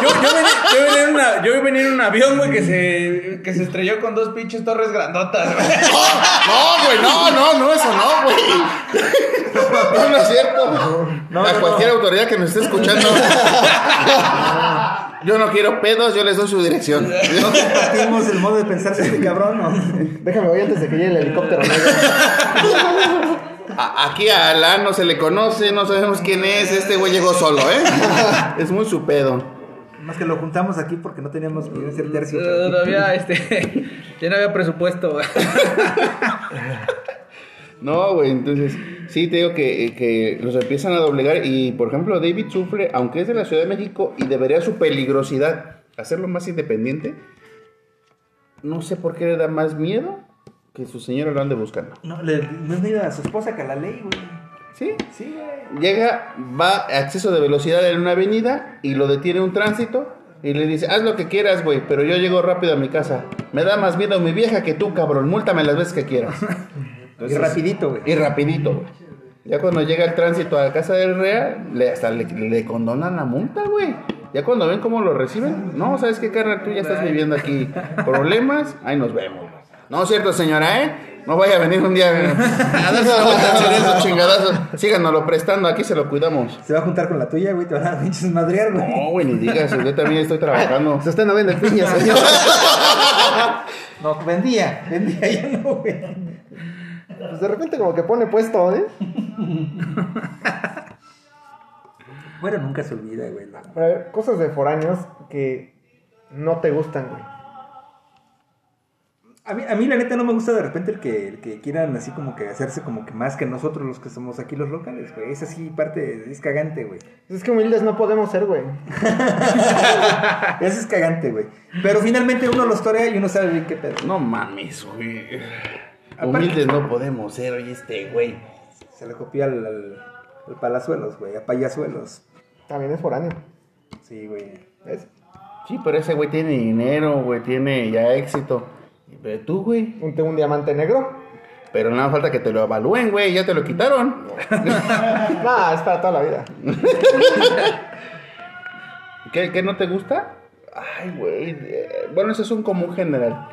Yo, yo, venía, yo, venía en una, yo venía en un avión, güey, que se, que se estrelló con dos pinches torres grandotas, güey. No, güey, no, no, no, eso no, güey. No, no es cierto. No, a no, cualquier no. autoridad que nos esté escuchando. Yo no quiero pedos, yo les doy su dirección. No compartimos el modo de pensar este cabrón, ¿no? Déjame voy antes de que llegue el helicóptero negro. A- aquí a Alan no se le conoce, no sabemos quién es. Este güey llegó solo, ¿eh? [LAUGHS] Es muy su pedo. Más que lo juntamos aquí porque no teníamos que ser tercios. Todavía, [LAUGHS] este, [LAUGHS] ya no había presupuesto, güey. No, güey, entonces sí te digo que, que los empiezan a doblegar y por ejemplo David sufre, aunque es de la Ciudad de México y debería su peligrosidad hacerlo más independiente, no sé por qué le da más miedo que su señora lo ande buscando. No, le, no es ni a su esposa que a la ley, güey. ¿Sí? Sí, güey. Llega, va a exceso de velocidad en una avenida y lo detiene un tránsito y le dice, haz lo que quieras, güey, pero yo llego rápido a mi casa. Me da más miedo mi vieja que tú, cabrón, múltame las veces que quieras. [LAUGHS] y rapidito, güey. Y rapidito, güey. Ya cuando llega el tránsito a la casa del REA, le, hasta le, le condonan la multa, güey. Ya cuando ven cómo lo reciben, no, ¿sabes qué, carnal? Tú ya estás viviendo aquí problemas, ahí nos vemos. No es cierto, señora, ¿eh? No vaya a venir un día eh, [LAUGHS] a darse la vuelta a hacer esos chingadazos. Síganoslo prestando, aquí se lo cuidamos. Se va a juntar con la tuya, güey. Te van a pinches madrear, güey. No, güey, ni digas, yo también estoy trabajando. Se está no vende piñas, señor. [LAUGHS] No, vendía. Vendía ya no, güey. Pues de repente como que pone puesto, ¿eh? Bueno, nunca se olvida, güey. no. Pero a ver, cosas de foráneos que no te gustan, güey. A mí, a mí la neta no me gusta de repente el que, el que quieran así como que hacerse como que más que nosotros los que somos aquí los locales, güey. Es así parte, es cagante, güey. Es que humildes no podemos ser, güey. [LAUGHS] Eso es cagante, güey. Pero finalmente uno los torea y uno sabe bien qué pedo. No mames, güey. Humildes no podemos ser, oye, este güey. Se le copia al, al, al palazuelos, güey, a payasuelos. También es foráneo. Sí, güey. ¿Ves? Sí, pero ese güey tiene dinero, güey, tiene ya éxito. Pero tú, güey. Un, un diamante negro. Pero nada falta que te lo evalúen, güey, ya te lo quitaron. [LAUGHS] Nah, es para toda la vida. [LAUGHS] ¿Qué, qué no te gusta? Ay, güey. eh, Bueno, eso es un común general.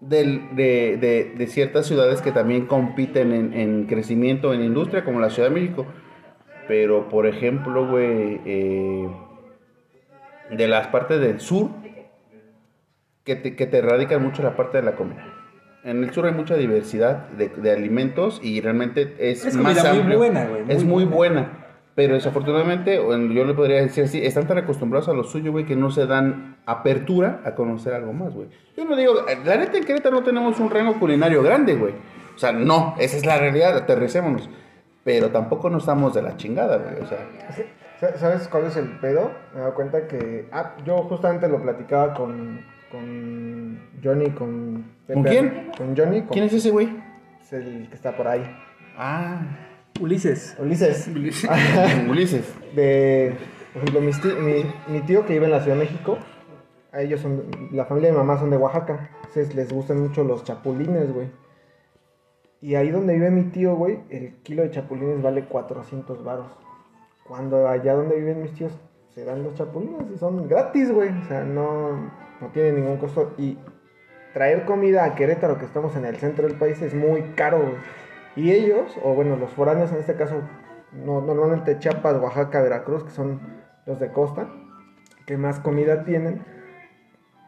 Del- de, de- de ciertas ciudades que también compiten en, en crecimiento en industria, como la Ciudad de México. Pero, por ejemplo, güey, eh, de las partes del sur, que te, que te radican mucho la parte de la comida. En el sur hay mucha diversidad de, de alimentos y realmente es, Es más comida muy amplio. buena, güey, muy es muy buena. buena. Pero desafortunadamente, yo le podría decir así, están tan acostumbrados a lo suyo, güey, que no se dan apertura a conocer algo más, güey. Yo no digo, la neta en Querétaro no tenemos un rango culinario grande, güey. O sea, no, esa es la realidad, aterricémonos. Pero tampoco nos estamos de la chingada, güey. O sea, Sa- ¿Sabes cuál es el pedo? Me he dado cuenta que. Ah, yo justamente lo platicaba con. Con Johnny, con. ¿Con quién? Con Johnny. Con, ¿quién es ese güey? es el que está por ahí. Ah, Ulises. Ulises. [LAUGHS] [LAUGHS] Ulises. de. Por ejemplo, mi, mi tío que vive en la Ciudad de México. A ellos son. La familia de mi mamá son de Oaxaca. Entonces les gustan mucho los chapulines, güey. Y ahí donde vive mi tío, güey, el kilo de chapulines vale 400 varos. Cuando allá donde viven mis tíos se dan los chapulines y son gratis, güey. O sea, no, no tiene ningún costo. Y traer comida a Querétaro, que estamos en el centro del país, es muy caro, güey. Y ellos, o bueno, los foráneos en este caso, no, normalmente Chiapas, Oaxaca, Veracruz, que son los de costa, que más comida tienen,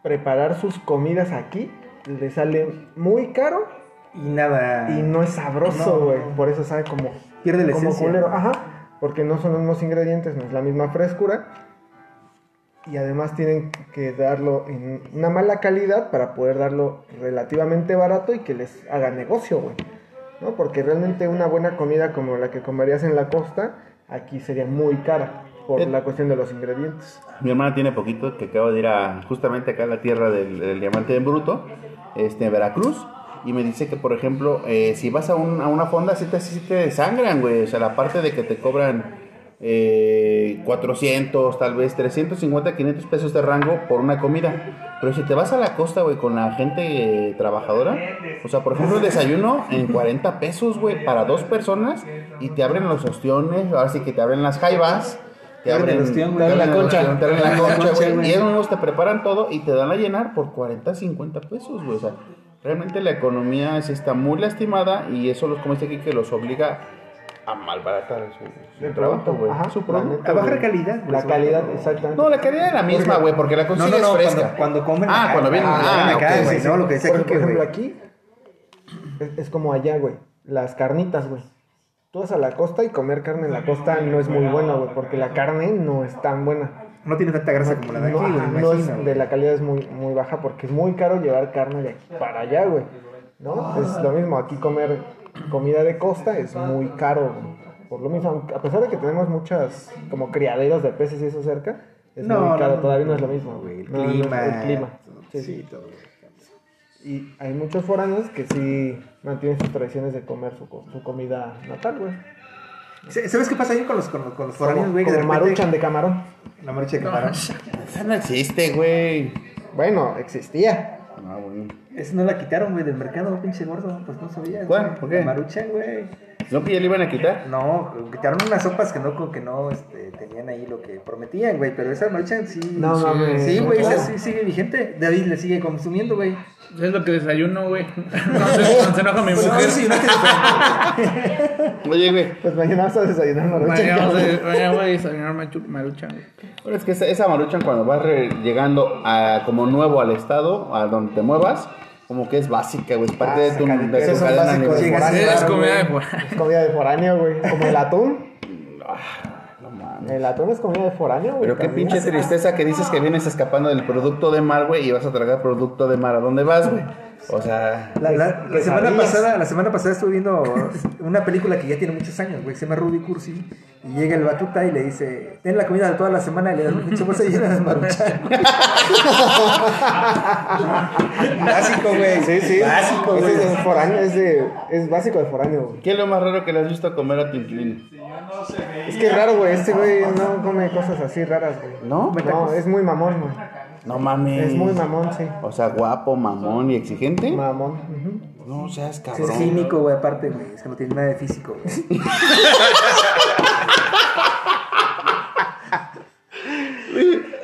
preparar sus comidas aquí les sale muy caro Y nada. y no es sabroso, No. güey. Por eso sabe como, Pierde la como esencia. culero. Ajá, porque no son los mismos ingredientes, no es la misma frescura. Y además tienen que darlo en una mala calidad para poder darlo relativamente barato y que les haga negocio, güey. ¿No? Porque realmente una buena comida como la que comerías en la costa, aquí sería muy cara por Eh. la cuestión de los ingredientes. Mi hermana tiene poquito que acabo de ir a justamente acá a la tierra del, del diamante en bruto, este, Veracruz. Y me dice que, por ejemplo, eh, si vas a, un- a una fonda, sí te, sí te desangran, güey. O sea, la parte de que te cobran eh, 400, tal vez 350, 500 pesos de rango por una comida. Pero si te vas a la costa, güey, con la gente eh, trabajadora, o sea, por ejemplo, el desayuno en 40 pesos, güey, para dos personas, y te abren los ostiones, ahora sí que te abren las jaivas. Te abren te La concha. te abren la La concha, concha, güey. Y ellos mismos te preparan todo y te dan a llenar por 40, 50 pesos, güey. O sea, realmente la economía está muy lastimada y eso los como dice aquí que los obliga a malbaratar su, su trabajo, güey. ajá, Su la producto. A bajar güey. calidad, güey, La calidad, exactamente. No, la calidad es la misma, güey, porque la No, consigues no, no, fresca. cuando, cuando comen Ah, acá, cuando vienen- Ah, ah, vienen acá, ok, güey, sí, no, lo que dice Por, aquí, por ejemplo, güey. aquí es, es como allá, güey. Las carnitas, güey. Tú vas a la costa y comer carne en la costa no es muy bueno, güey, porque la carne no es tan buena. No tiene tanta grasa como la de aquí, no, güey, no es- de la calidad es muy, muy baja porque es muy caro llevar carne de aquí para allá, güey. ¿No? Es lo mismo, aquí comer comida de costa es muy caro. Por lo mismo, a pesar de que tenemos muchas como criaderos de peces y eso cerca, es No, muy caro, no, todavía no, no, es lo mismo. güey, el No, no, clima, el clima. Sí, Sí, sí. todo. Y hay muchos foráneos que sí mantienen sus tradiciones de comer su, su comida natal, güey. ¿Sabes qué pasa ahí con los, con los, con los foráneos, güey? Como maruchan de camarón. La marucha de camarón. Esa no existe, güey. Bueno, existía. Ah, bueno. Esa no la quitaron, güey, del mercado, pinche gordo. Pues no sabías. ¿Cuál? ¿Por qué? Maruchan, güey. ¿No que ya le iban a quitar? No, quitaron unas sopas que no, que no este, tenían ahí lo que prometían, güey. Pero esa maruchan sí. No sí, mames. Sí, güey, ¿Cómo? esa sí sigue vigente. David le sigue consumiendo, güey. Es lo que desayuno, güey. [LAUGHS] No se, no se enoja mi Pues no, mujer. sí, no te [LAUGHS] Oye, güey. Pues mañana vas a desayunar maruchan. Mañana voy a desayunar maruchan, güey. Bueno, es que esa, esa maruchan cuando vas llegando a, como nuevo al estado, a donde te muevas, como que es básica, güey. Es parte Ah, de tu, de tu esos son cadena básicos de alimenticia. Sí, foráneo, es comida de foráneo. Es comida de foráneo, güey. Como el atún. No mames. El atún es comida de foráneo, güey. Pero qué también. pinche tristeza que dices que vienes escapando del producto de mar, güey, y vas a tragar producto de mar. ¿A dónde vas, güey? O sea, La, la- la semana pasada, la semana pasada estuve viendo una película que ya tiene muchos años, güey, que se llama Rudy Cursi, y llega el batuta y le dice, ten la comida de toda la semana y le dan un pinche bolsa llena de maruchan. Básico, güey. Sí, sí. Básico, güey. es de foráneo, es, de, es básico de foráneo, güey. ¿qué es lo más raro que le has visto comer a tu inquilino? Es que es raro, güey. Este güey no come cosas así raras, güey. ¿No? No, es muy mamón, güey. No mames. Es muy mamón, sí. O sea, guapo, mamón y exigente. Mamón. ujú. No seas cabrón. es químico, güey, aparte, güey, es que no tiene nada de físico, güey. [LAUGHS]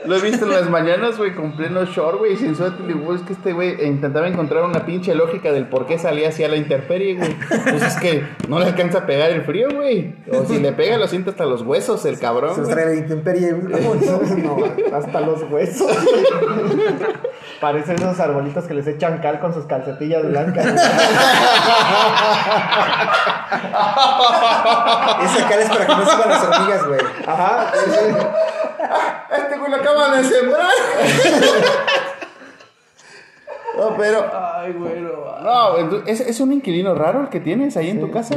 Lo he visto en las mañanas, güey, con pleno short, güey, sin suéter. Y güey, es que este güey intentaba encontrar una pinche lógica del por qué salía hacia la intemperie, güey. Pues es que no le alcanza a pegar el frío, güey. O si le pega, lo siente hasta los huesos, el cabrón. Se trae la intemperie, güey. [LAUGHS] ¿Cómo no? No, hasta los huesos. Parecen esos arbolitos que les echan cal con sus calcetillas blancas. Esa cara es para que no suban las hormigas, güey. Ajá, sí, sí. Este güey lo de sembrar. No, pero. Ay, güey. No, ¿es, es un inquilino raro el que tienes ahí en tu casa.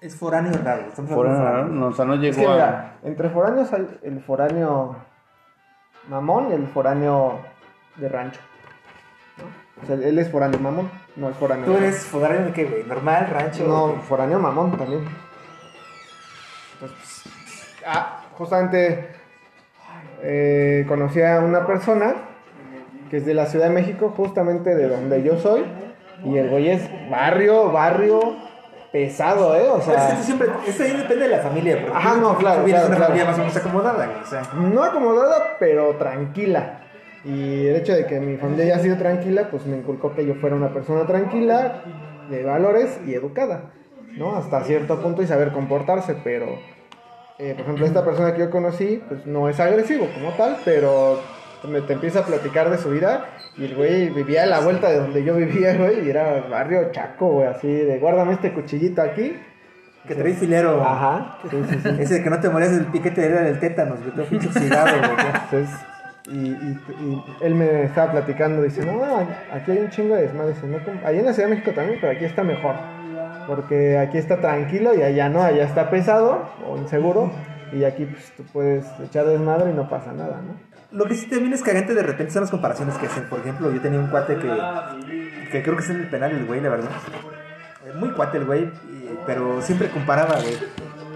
Es foráneo raro. foráneo. no, o sea, no Es llegó que a. mira, entre foráneos hay el foráneo mamón y el foráneo de rancho. ¿no? O sea, él es foráneo mamón, no es foráneo. ¿Tú eres foráneo de qué, güey? ¿Normal, rancho? No, foráneo mamón también. Entonces, pues, ah, justamente eh, conocí a una persona que es de la Ciudad de México, justamente de donde yo soy. Y el güey es barrio, barrio pesado, ¿eh? O es que sea, esto siempre, esto ahí depende de la familia. Porque Ajá, no, claro, de una claro, familia claro. más o menos acomodada, güey. O sea, no acomodada, pero tranquila. Y el hecho de que mi familia haya sido tranquila, pues me inculcó que yo fuera una persona tranquila, de valores y educada, ¿no? Hasta cierto punto y saber comportarse, pero, eh, por ejemplo, esta persona que yo conocí, pues no es agresivo como tal, pero me, te empieza a platicar de su vida y el güey vivía a la vuelta de donde yo vivía, güey, y era barrio chaco, güey, así de guárdame este cuchillito aquí. Que trae filero. Ajá. Sí, sí, sí. Ese de que no te morías del piquete era del tétanos, güey. Todo pinche oxidado, güey. Entonces, y, y, y él me estaba platicando, dice, no, aquí hay un chingo de desmadre. Dice, no, allá en la Ciudad de México también, pero aquí está mejor. Porque aquí está tranquilo y allá no, allá está pesado o inseguro. Y aquí pues, tú puedes echar desmadre y no pasa nada, ¿no? Lo que sí también es cagante de repente son las comparaciones que hacen. Por ejemplo, yo tenía un cuate que, que creo que es en el penal el güey, la verdad. Eh, Muy cuate el güey, pero siempre comparaba, güey.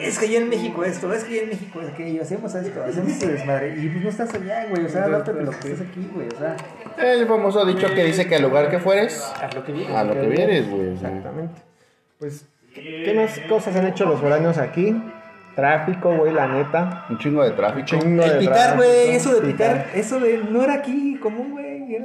Es que allá en México esto, es que allá en México es aquello, hacemos esto, hacemos este desmadre. Y pues no estás allá, güey, o sea, adaptate lo que estás aquí, güey, o sea, El famoso dicho que dice que al lugar que fueres, haz lo que vienes. a lo que vienes, güey. Exactamente. Pues, ¿qué más cosas han hecho los foráneos aquí? Tráfico, güey, la neta. Un chingo de tráfico. Chingo El de pitar, güey, eso de pitar, eso de no era aquí común, güey.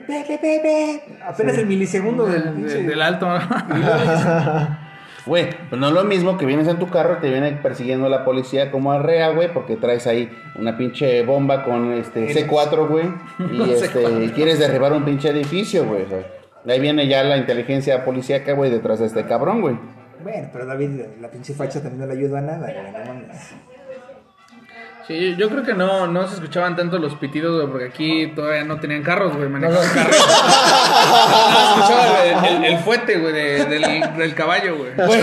Apenas el milisegundo del del alto. [LAUGHS] [LAUGHS] Güey, pues no es lo mismo que vienes en tu carro y te viene persiguiendo la policía como arrea, güey, porque traes ahí una pinche bomba con este C4, güey, [LAUGHS] y este y quieres derribar un pinche edificio, güey. o sea, ahí viene ya la inteligencia policíaca, güey, detrás de este cabrón, güey. Bueno, pero David, la pinche facha también no le ayudó a nada, güey, no mames. Sí, yo creo que no, no se escuchaban tanto los pitidos, güey, porque aquí todavía no tenían carros, güey, manejaban carros. [LAUGHS] no se escuchaba el, el- el fuete, güey, de- del, del caballo, güey. Güey,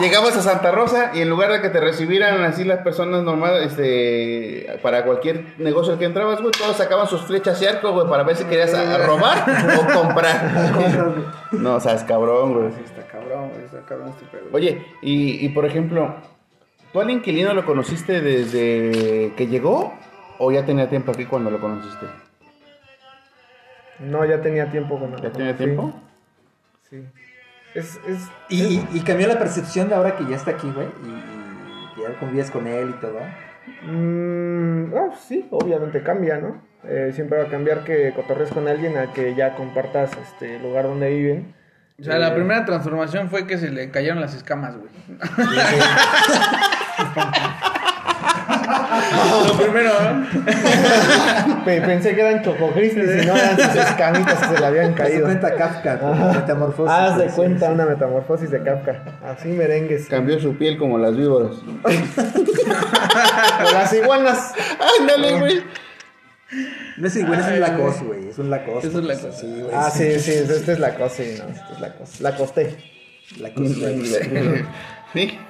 llegabas a Santa Rosa y en lugar de que te recibieran así las personas normales, este, para cualquier negocio al que entrabas, güey, todos sacaban sus flechas y arco, güey, para ver si querías a- a robar o comprar. [LAUGHS] No, o sea, es cabrón, güey. Está cabrón, güey, está cabrón este pedo. Oye, y, y por ejemplo, ¿tú al inquilino lo conociste desde que llegó o ya tenía tiempo aquí cuando lo conociste? No, ya tenía tiempo con ¿Ya tenía tiempo? Sí. Es, es, Y, y cambió la percepción de ahora que ya está aquí, güey, y, y que ya convives con él y todo. Mm, ah, sí, obviamente cambia, ¿no? Eh, siempre va a cambiar que cotorres con alguien a que ya compartas este el lugar donde viven. O sea, la primera transformación fue que se le cayeron las escamas, güey. [LAUGHS] Lo primero, ¿no? Pe- pensé que eran chocogrizzlies y no eran sus escamitas que se le habían Haz de caído. cuenta Kafka, metamorfosis. Haz de Sí, cuenta sí. una metamorfosis de Kafka. Así merengues. Cambió su piel como las víboras. O las iguanas. Ándale, güey. No es igual, es un lacos, güey, es un lacos. Es un. Sí, güey. Ah, sí, sí, esta es la cosa, sí, no, esta es la cosa. La costé. [LAUGHS]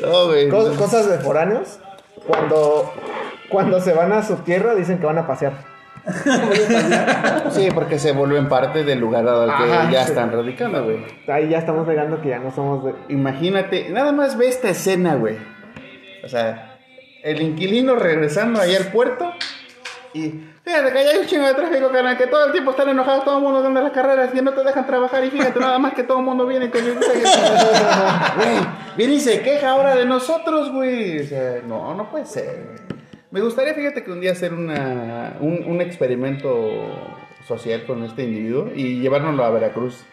No, güey. Co- cosas de foráneos. Cuando, cuando se van a su tierra dicen que van a pasear. Sí, porque se vuelven parte del lugar al que Ajá, ya sí. están radicando, güey. Ahí ya estamos negando que ya no somos de. Imagínate, nada más ve esta escena, güey. O sea, el inquilino regresando ahí al puerto y fíjate que hay un chingo de tráfico, carnal, que todo el tiempo están enojados, todo el mundo dando las carreras y no te dejan trabajar y fíjate nada más que todo el mundo viene y te [LAUGHS] Güey, viene y se queja ahora de nosotros, güey. O sea, no, no puede ser. güey. Me gustaría, fíjate, que un día hacer una, un, un experimento social con este individuo y llevárnoslo a Veracruz.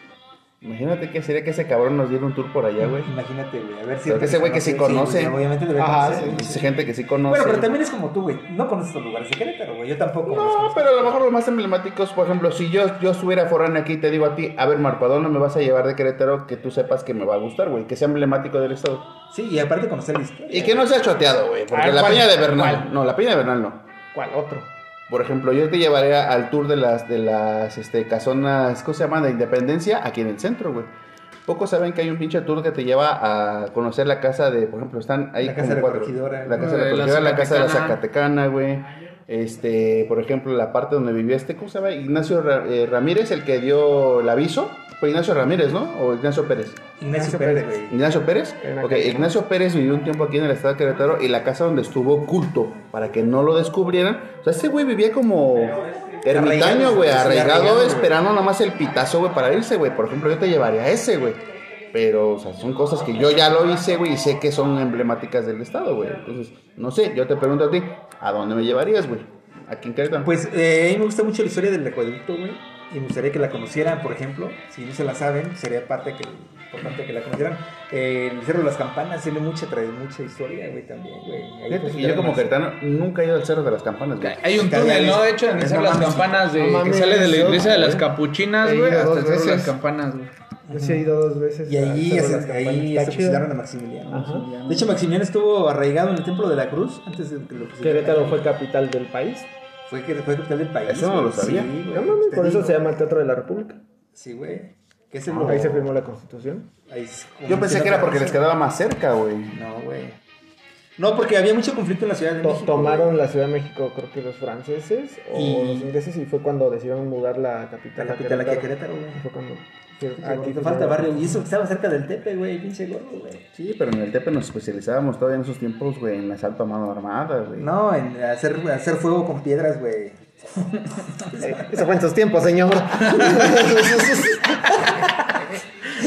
Imagínate qué sería que ese cabrón nos diera un tour por allá, güey. Imagínate, güey, a ver si... Pero que ese güey que sí conoce. obviamente debe Ajá, conocer. sí. Gente que sí conoce. Bueno, pero también es como tú, güey. No conoces los lugares de Querétaro, güey. Yo tampoco. No, pero a lo mejor los más emblemáticos, por ejemplo, si yo, yo estuviera foráneo aquí y te digo a ti, a ver, Marco, ¿a dónde me vas a llevar de Querétaro que tú sepas que me va a gustar, güey? Que sea emblemático del estado. Sí, y aparte conocer la historia. Y que no sea choteado, güey, porque Ah, la peña de Bernal, ¿Cuál? no, la peña de Bernal no. ¿Cuál otro? Por ejemplo, yo te llevaría al tour de las, de las, este, casonas, ¿cómo se llaman? De Independencia, aquí en el centro, güey. Pocos saben que hay un pinche tour que te lleva a conocer la casa de, por ejemplo, están ahí La casa como de cuatro- Corregidora. La casa de De la la Corregidora, la casa de la Zacatecana. Zacatecana, güey. Este, por ejemplo, la parte donde vivió este, ¿cómo se llama? Ignacio Ra- eh, Ramírez, el que dio el aviso. Fue Ignacio Ramírez, ¿no? O Ignacio Pérez. Ignacio Ignacio Pérez. Ignacio Pérez. Ok. Ignacio Pérez vivió un tiempo aquí en el estado de Querétaro y la casa donde estuvo oculto para que no lo descubrieran. O sea, ese güey vivía como ermitaño, güey, arraigado, esperando nada más el pitazo, güey, para irse, güey. Por ejemplo, yo te llevaría a ese, güey. Pero, o sea, son cosas que yo ya lo hice, güey, y sé que son emblemáticas del estado, güey. Entonces, no sé, yo te pregunto a ti, ¿a dónde me llevarías, güey? Aquí en Querétaro. Pues eh, a mí me gusta mucho la historia del acueducto, güey. Y me gustaría que la conocieran, por ejemplo. Si no se la saben, sería parte que importante que la conocieran. Eh, el Cerro de las Campanas tiene mucha, trae mucha historia, güey, también, güey. Pues, yo como queretano nunca he ido al Cerro de las Campanas, güey. Hay un túnel, ¿no? De hecho, en No esas las mames, campanas de no mames, que sale de la iglesia de las capuchinas, güey, hasta el cerro de las campanas, güey. Yo sí he ido dos veces. Y al ahí, Cerro de es- las Campanas. ahí Está se fusilaron a Maximiliano. De hecho, Maximiliano estuvo arraigado en el Templo de la Cruz antes de que lo pusieran. Querétaro fue capital del país. Fue, que- fue capital del país. Eso no lo sabía. Sí, güey, No te por eso digo. se llama el Teatro de la República. Sí, güey. Que es el Ahí se firmó la Constitución. ahí Yo pensé que era porque les quedaba más cerca, güey. No, güey. No, porque había mucho conflicto en la Ciudad de México. tomaron güey. la Ciudad de México, creo que los franceses o Y- los ingleses, y fue cuando decidieron mudar la capital. la a capital aquí a Querétaro. Querétaro, güey. Fue cuando. Aquí te falta barrio. Y eso que estaba cerca del Tepe, güey, pinche gordo, güey. Sí, pero en el Tepe nos especializábamos todavía en esos tiempos, güey, en asalto a mano armada, güey. No, en hacer, hacer fuego con piedras, güey. [LAUGHS] Eso fue en sus tiempos, señor. [LAUGHS]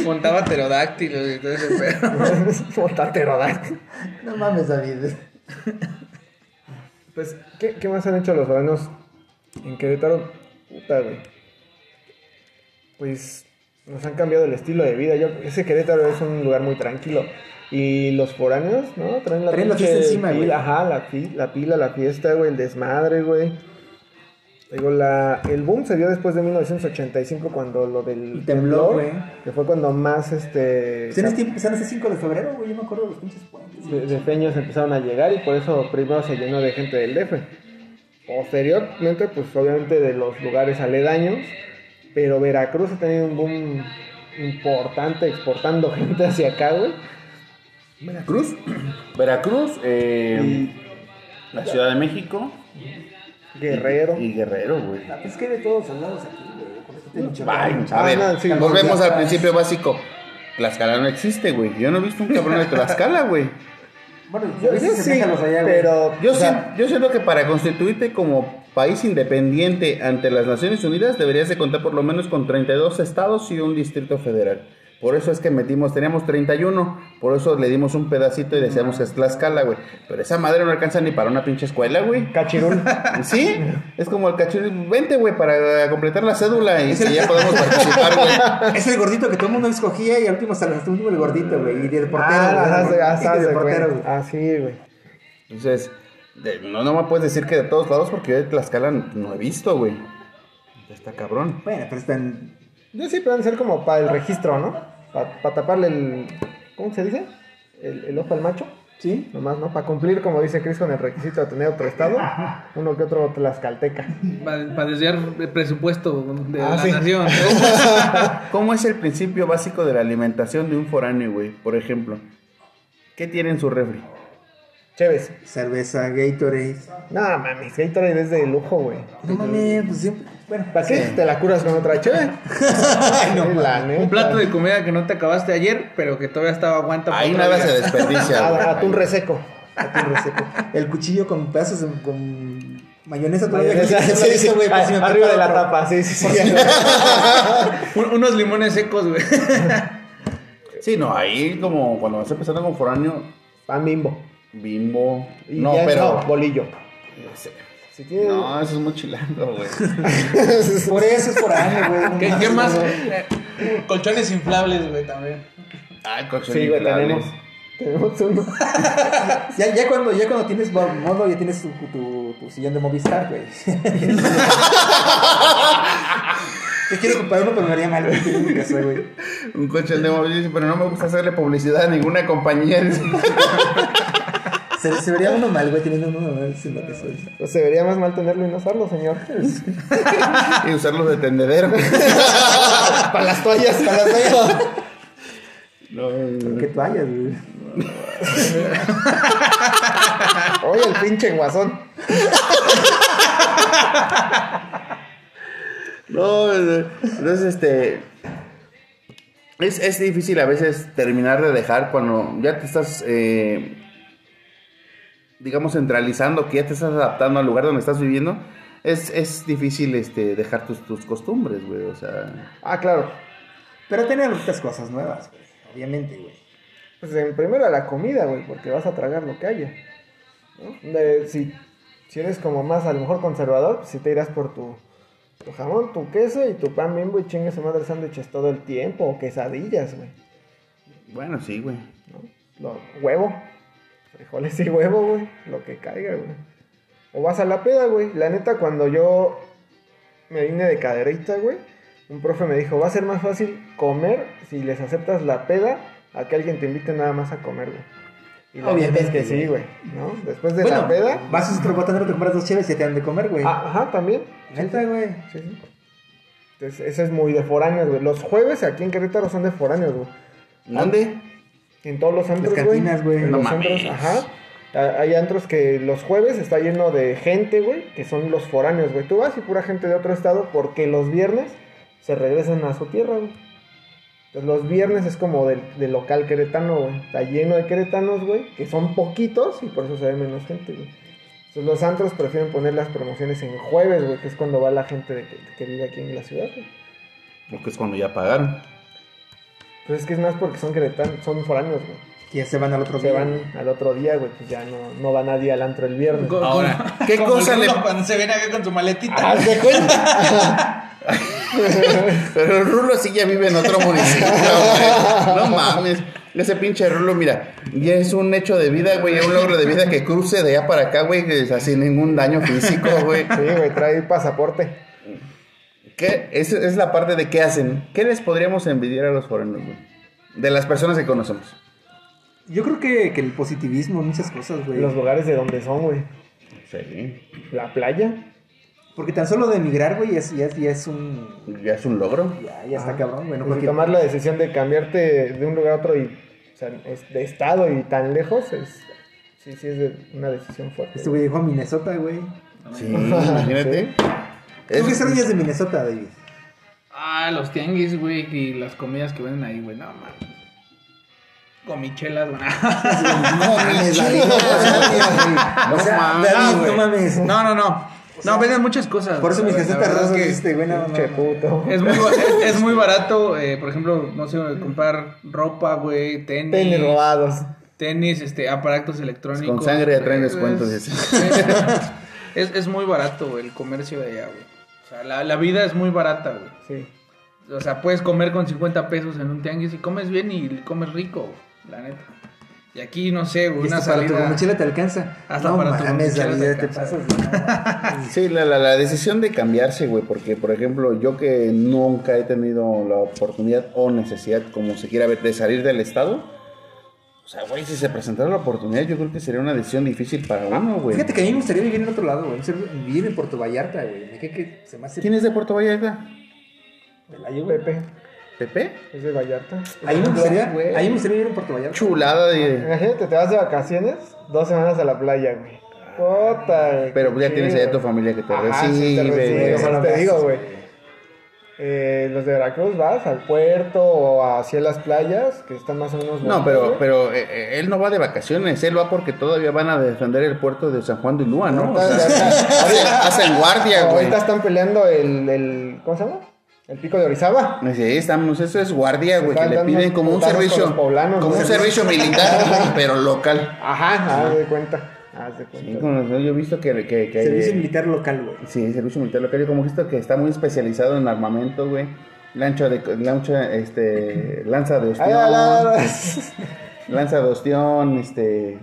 Montaba pterodáctilos y todo ese pedo. [LAUGHS] Puta pterodáctilo. No mames, David. Pues, ¿qué, qué más han hecho los foranos en Querétaro? Puta, güey. Pues nos han cambiado el estilo de vida. Yo, ese Querétaro es un lugar muy tranquilo. Y los foráneos, ¿no? Traen la, Traen la fiesta encima, güey. pila, Ajá, la, la pila, la fiesta, güey, el desmadre, güey. Digo, la, el boom se dio después de 1985 cuando lo del El temblor, güey. que fue cuando más este en este tiempo, empezaron ese 5 de febrero, güey. Yo me acuerdo de los pinches puentes. de, de feños empezaron a llegar y por eso primero se llenó de gente del DF. Posteriormente, pues obviamente de los lugares aledaños, pero Veracruz ha tenido un boom importante exportando [LAUGHS] gente hacia acá, güey. Veracruz. Veracruz, eh, la Ciudad de México Guerrero. y Guerrero, güey. Ah, pues es que hay de todos lados aquí, güey. A Ah, ver, no, sí, volvemos al principio básico. Tlaxcala no existe, güey. Yo no he visto un cabrón de Tlaxcala, güey. Bueno, Yo, yo sí, allá, güey. pero Yo, o sea, sien- yo siento que para constituirte como país independiente ante las Naciones Unidas deberías de contar por lo menos con 32 estados y un distrito federal. Por eso es que metimos, teníamos 31, por eso le dimos un pedacito y decíamos que es Tlaxcala, güey. Pero esa madre no alcanza ni para una pinche escuela, güey. Cachirún. [LAUGHS] Sí, es como el cachorro. Vente, güey, para completar la cédula y que ya podemos [LAUGHS] participar, güey. Es el gordito que todo el mundo escogía y al último hasta el último el gordito, güey. Y de portero, Ah, güey. ajá, se- ah, Y de portero, güey. Ah, sí, güey. Entonces, de- no, no me puedes decir que de todos lados porque yo de Tlaxcala no he visto, güey. Está cabrón. Bueno, pero están. Yo sí pueden ser como para el registro, ¿no? Para taparle el. ¿Cómo se dice? El, el ojo al macho. ¿Sí? Nomás, ¿no? Para cumplir, como dice Chris, con el requisito de tener otro estado. [LAUGHS] Uno que otro tlaxcalteca. Para desviar el presupuesto de Ah, la sí. nación. [LAUGHS] ¿Cómo es el principio básico de la alimentación de un foráneo, güey? Por ejemplo, ¿qué tiene en su refri? Chévez. Cerveza, Gatorade. No mames, Gatorade es de lujo, güey. No mames, pues siempre. Bueno, ¿Para qué? Te la curas con otra chévere. [LAUGHS] la neta. Un plato de comida que no te acabaste ayer, pero que todavía estaba aguanta. para Ahí nada día. se desperdicia. [LAUGHS] A- Atún reseco. atún reseco. El cuchillo con pedazos de- con mayonesa todavía. Mayonesa, [LAUGHS] sí, sí, güey, por si Arriba de la otro. tapa, sí, sí, sí. Un- unos limones secos, güey. Sí, no, ahí como cuando vas empezando con foráneo, Pan bimbo. Bimbo. Y no, ya pero. no, bolillo. Si tiene... No, eso es muy chilango, güey. [LAUGHS] Por eso es por año, güey. no ¿Qué, qué más? Eh, colchones inflables, güey, también. Ay, coche Sí, güey, inflable. tenemos. Tenemos uno. [LAUGHS] Ya, ya, cuando, ya cuando tienes mo- modo, ya tienes tu, tu, tu sillón de Movistar, güey. [LAUGHS] Yo quiero comprar uno, pero me haría mal, güey. sé. Un coche de móvil, dice, pero no me gusta hacerle publicidad a ninguna compañía. Se, se vería uno mal, güey, teniendo uno mal sin lo que soy. Pues se vería más mal tenerlo y no usarlo, señor. [LAUGHS] y usarlos de tendedero. [LAUGHS] Para las toallas. Para las toallas. No, no, ¿Qué toallas, güey? Oye, el pinche guasón. No, entonces este es, es difícil a veces terminar de dejar cuando ya te estás eh, digamos centralizando, que ya te estás adaptando al lugar donde estás viviendo. Es, es difícil este dejar tus, tus costumbres, güey, o sea, Ah, claro. Pero tener otras cosas nuevas, güey. Obviamente, güey. Pues en primero la comida, güey, porque vas a tragar lo que haya. ¿no? De- si, si eres como más, a lo mejor conservador, pues si te irás por tu, tu jamón, tu queso y tu pan bimbo y chingue su madre sándwiches todo el tiempo, o quesadillas, güey. Bueno, sí, güey. ¿no? Lo- huevo. Frijoles y huevo, güey. Lo que caiga, güey. O vas a la peda, güey. La neta, cuando yo me vine de caderita, güey, un profe me dijo, va a ser más fácil comer si les aceptas la peda a que alguien te invite nada más a comer, güey. Y la neta es Obviamente, que sí, güey. ¿No? Después de Bueno, la peda... vas a otro botanero, te compras dos cheves y te dan de comer, güey. Ah, ajá, también. Neta, güey. Sí, sí. Entonces, ese es muy de foráneos, güey. Los jueves aquí en Querétaro son de foráneos, güey. ¿Dónde? En todos los antros, güey. En No los mames. antros, ajá. Hay antros que los jueves está lleno de gente, güey, que son los foráneos, güey. Tú vas y pura gente de otro estado porque los viernes se regresan a su tierra, güey. Entonces los viernes es como del, del local queretano, güey. Está lleno de queretanos, güey, que son poquitos y por eso se ve menos gente, güey. Entonces los antros prefieren poner las promociones en jueves, güey, que es cuando va la gente de que, que vive aquí en la ciudad, güey. Porque es cuando ya pagaron. Pues es que es más porque son queretanos, son foráneos, güey. Que ya se van al otro Se día. van al otro día, güey, pues ya no, no va nadie al antro el viernes. Ahora, ¿qué cosa le- Rulo cuando se viene acá con su maletita? ¡Haz de cuenta! [LAUGHS] Pero el Rulo sí ya vive en otro [LAUGHS] municipio, güey. No mames. Ese pinche Rulo, mira, ya es un hecho de vida, güey, un logro de vida que cruce de allá para acá, güey, que es así ningún daño físico, güey. Sí, güey, trae pasaporte. ¿Qué? Es, es la parte de qué hacen. ¿Qué les podríamos envidiar a los forenos, güey? De las personas que conocemos. Yo creo que, que el positivismo, muchas cosas, güey. Los lugares de donde son, güey. Sí. La playa. Porque tan solo de emigrar, güey, ya es, ya, es- ya es un... Ya es un logro. Ya, ya está Ah, cabrón, güey. No pues, cualquier- tomar la decisión de cambiarte de un lugar a otro y, o sea, es de estado y tan lejos, es, sí, sí es de- una decisión fuerte. Este güey llegó a Minnesota, güey. Sí, imagínate. [LAUGHS] Sí. ¿Tú qué extrañas de Minnesota, David? Ah, los tianguis, güey, y las comidas que venden ahí, güey, no [LAUGHS] mames. Gomichelas, güey. No mames, David. No O sea, mames, David, güey. no mames. No, no, no. No, venden muchas cosas. Por eso mis güey, la casetas verdad es rosas que este, güey, no, no, Pinche no. puto. Es muy, es, es muy [LAUGHS] barato, eh, por ejemplo, no sé, comprar ropa, güey, tenis. Tenis robados. Tenis, este, aparatos electrónicos. Con sangre traen Es- descuentos, Es, [LAUGHS] es, es muy barato güey, el comercio de allá, güey. O sea, la, la vida es muy barata, güey. Sí. O sea, puedes comer con 50 pesos en un tianguis y comes bien y comes rico, güey, la neta. Y aquí, no sé, güey, Y una este para tu salida... mochila te alcanza. Hasta no para tu mames, mochila te te pasas. [LAUGHS] Sí, la, la, la decisión de cambiarse, güey, porque, por ejemplo, yo que nunca he tenido la oportunidad o necesidad, como se quiera ver, de salir del estado, o sea, güey, si se presentara la oportunidad, yo creo que sería una decisión difícil para uno, güey. Fíjate que a mí me gustaría vivir en otro lado, güey. Vivir en Puerto Vallarta, güey. Me que se me hace... ¿Quién es de Puerto Vallarta? Pelayo. Pepe, ¿Pepe? es de Vallarta. Ahí me gustaría, Güey. ahí me gustaría vivir en Puerto Vallarta. Chulada de... Imagínate, te vas de vacaciones, dos semanas a la playa, güey. Puta, güey. Pero ya tienes chido. allá tu familia que te recibe. te recibe, güey. te digo, güey. Eh, los de Veracruz vas al puerto o hacia las playas, que están más o menos... No, pero, pero eh, eh, él no va de vacaciones, él va porque todavía van a defender el puerto de San Juan de Ulúa, ¿no? O sea, está- [LAUGHS] hacen- guardia, güey. Ahorita están peleando el, el... ¿Cómo se llama? El pico de Orizaba. Sí, estamos, eso es guardia, güey, que le piden como un servicio, poblanos, como un servicio militar, [LAUGHS] pero local. Ajá, haz de cuenta. Haz de Sí, yo he visto que, que, que- Servicio militar local, güey. sí, servicio militar local, yo como he visto que está muy especializado en armamento, güey. Lancha de, lancha, este, [LAUGHS] lanza de ostión, ay. [LAUGHS] lanza de ostión, este,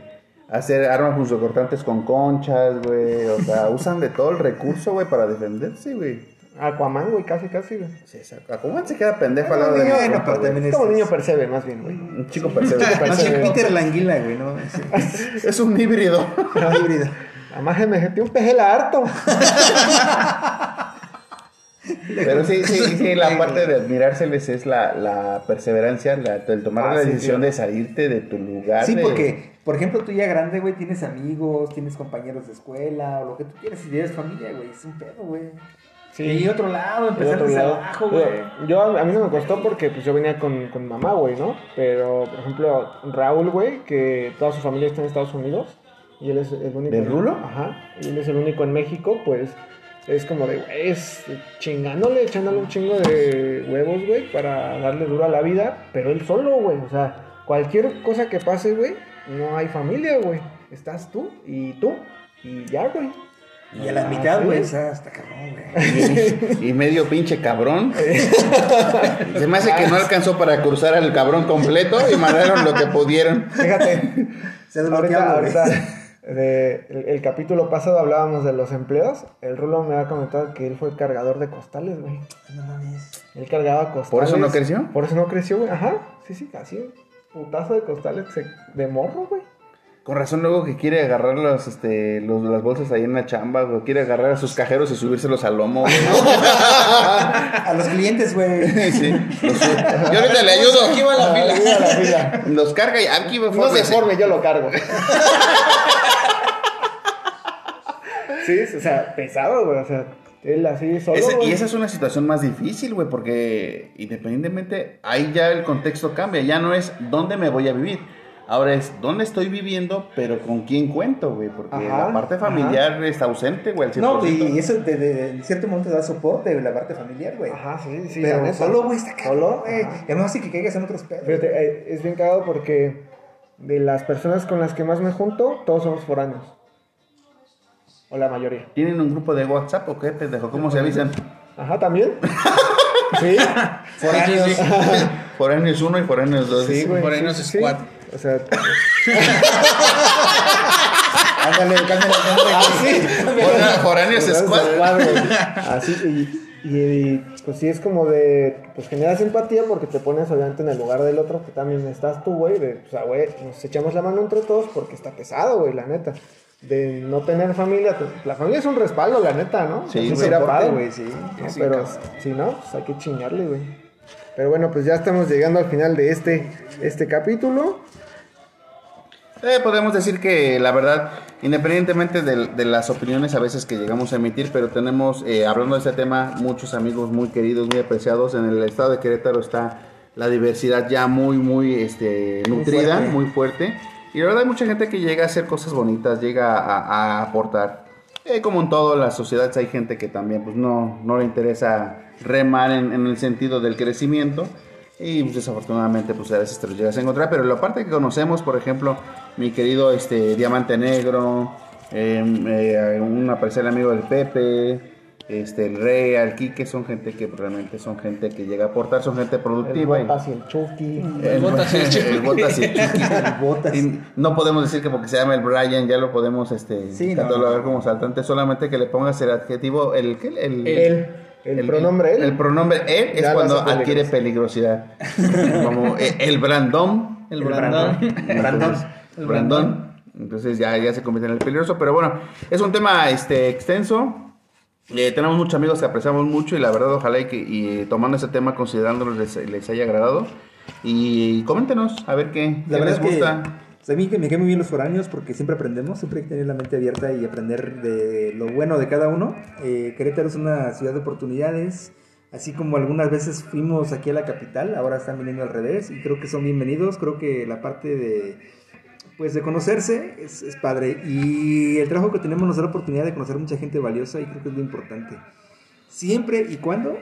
hacer armas punzocortantes con conchas, güey, o sea, usan de todo el recurso, güey, para defenderse, güey. Aquaman, güey, casi, casi, güey. Sí, exacto. ¿Cómo se queda pendejo al lado de Bueno, pero güey? también Es como niño percebe, más bien, güey. Un chico [LAUGHS] bien Parece- Peter Languila, güey, ¿no? [LAUGHS] Es un híbrido. [LAUGHS] Híbrido. Además, me metí un pejela harto. Pero sí, sí, sí, la parte de admirárseles es la, la perseverancia, la, el tomar Ah, la sí, decisión sí. de salirte de tu lugar. Sí, de- porque, por ejemplo, tú ya grande, güey, tienes amigos, tienes compañeros de escuela, o lo que tú quieras, si tienes familia, güey, es un pedo, güey. Sí. Y otro lado, De empezar otro desde lado. abajo, güey. Yo, yo- a mí no me costó porque pues yo venía con, con mamá, güey, ¿no? Pero, por ejemplo, Raúl, güey, que toda su familia está en Estados Unidos y él es el único. ¿De Rulo? Ajá. Y él es el único en México, pues es como de, güey, es chingándole, echándole un chingo de huevos, güey, para darle duro a la vida, pero él solo, güey. O sea, cualquier cosa que pase, güey, no hay familia, güey. Estás tú y tú y ya, güey. Y a la mitad, güey, hasta cabrón, güey. y medio pinche cabrón. Se me hace que no alcanzó para cruzar al cabrón completo y mandaron lo que pudieron. Fíjate, Se ha ahorita, ahorita, de- el, el capítulo pasado hablábamos de los empleos. El Rulo me ha comentado que él fue cargador de costales, güey. No mames. Él cargaba costales. ¿Por eso no creció? Por eso no creció, güey. Ajá, sí, sí, así. Putazo de costales de morro, güey. Con razón luego que quiere agarrar los, este, los, las bolsas ahí en la chamba, güey. Quiere agarrar a sus cajeros y subírselos al lomo, güey. [LAUGHS] A los clientes, güey. [LAUGHS] Sí. Los sube. [LAUGHS] Yo ahorita le ayudo. Aquí va la fila. va la fila. Los carga y aquí va No se forme, yo lo cargo. sí, o sea, pesado, güey. O sea, él así solo. Ese- y esa es una situación más difícil, güey, porque independientemente, ahí ya el contexto cambia. Ya no es dónde me voy a vivir. Ahora es dónde estoy viviendo, pero con quién cuento, güey. Porque Ajá, la parte familiar está ausente, güey, al 100%. No, y eso de, de- en cierto momento da soporte la parte familiar, güey. Ajá, sí, sí. Pero solo, güey, está Solo, güey. Y además sí que caigas en otros pedos. Fíjate, eh, es bien cagado porque de las personas con las que más me junto, todos somos foráneos. O la mayoría. ¿Tienen un grupo de WhatsApp o qué, pendejo? ¿Cómo se avisan? Ajá, también. [LAUGHS] sí. Foráneos. [LAUGHS] Foráneos 1 y Foráneos 2. Sí, güey. Foráneos sí, sí, sí. Squad. O sea, [LAUGHS] Ándale, cámbiale el nombre. Forá- Foráneos Squad. Así, y, y, y, pues sí es como de, pues generas empatía porque te pones obviamente en el lugar del otro, que también estás tú, güey, de, o sea, güey, nos echamos la mano entre todos porque está pesado, güey, la neta. De no tener familia, pues, la familia es un respaldo, la neta, ¿no? Sí, Es un güey. sí. ¿no? Sí, pero si no, pues hay que chingarle, güey. Pero bueno, pues ya estamos llegando al final de este, este capítulo. Eh, podemos decir que la verdad, independientemente de, de las opiniones a veces que llegamos a emitir, pero tenemos, eh, hablando de este tema, muchos amigos muy queridos, muy apreciados. En el estado de Querétaro está la diversidad ya muy, muy este, nutrida, fuerte. muy fuerte. Y la verdad hay mucha gente que llega a hacer cosas bonitas, llega a, a aportar. Eh, como en todas las sociedades hay gente que también pues, no, no le interesa remar en, en el sentido del crecimiento. Y pues, desafortunadamente pues a veces te lo llegas a encontrar. Pero la parte que conocemos, por ejemplo, mi querido este, Diamante Negro, eh, eh, un apreciable amigo del Pepe, este, el Rey, el Quique, son gente que realmente son gente que llega a aportar, son gente El productiva. y- Botas y el Chucky. el Botas y el Chucky. el Botas y el [LAUGHS] Chucky. El Botas. Y no podemos decir que porque se llama el Brian ya lo podemos este Sí, catalogar no. como saltante, solamente que le pongas el adjetivo, el ¿qué? El, Él. El, pronombre él. El pronombre él es cuando adquiere peligrosidad. como eh, el Brandón. El Brandón. Brandón. El Brandón. Entonces ya, ya se convierte en el peligroso. Pero bueno, es un tema este, extenso. Eh, tenemos muchos amigos que apreciamos mucho y la verdad ojalá y que y, tomando ese tema considerándolo les, les haya agradado. Y coméntenos a ver qué, La qué verdad les es que gusta. pues, a mí me caen muy bien los foráneos porque siempre aprendemos, siempre hay que tener la mente abierta y aprender de lo bueno de cada uno. Eh, Querétaro es una ciudad de oportunidades, así como algunas veces fuimos aquí a la capital, ahora están viniendo al revés y creo que son bienvenidos, creo que la parte de pues de conocerse es, es padre y el trabajo que tenemos nos da la oportunidad de conocer mucha gente valiosa y creo que es lo importante. Siempre y cuando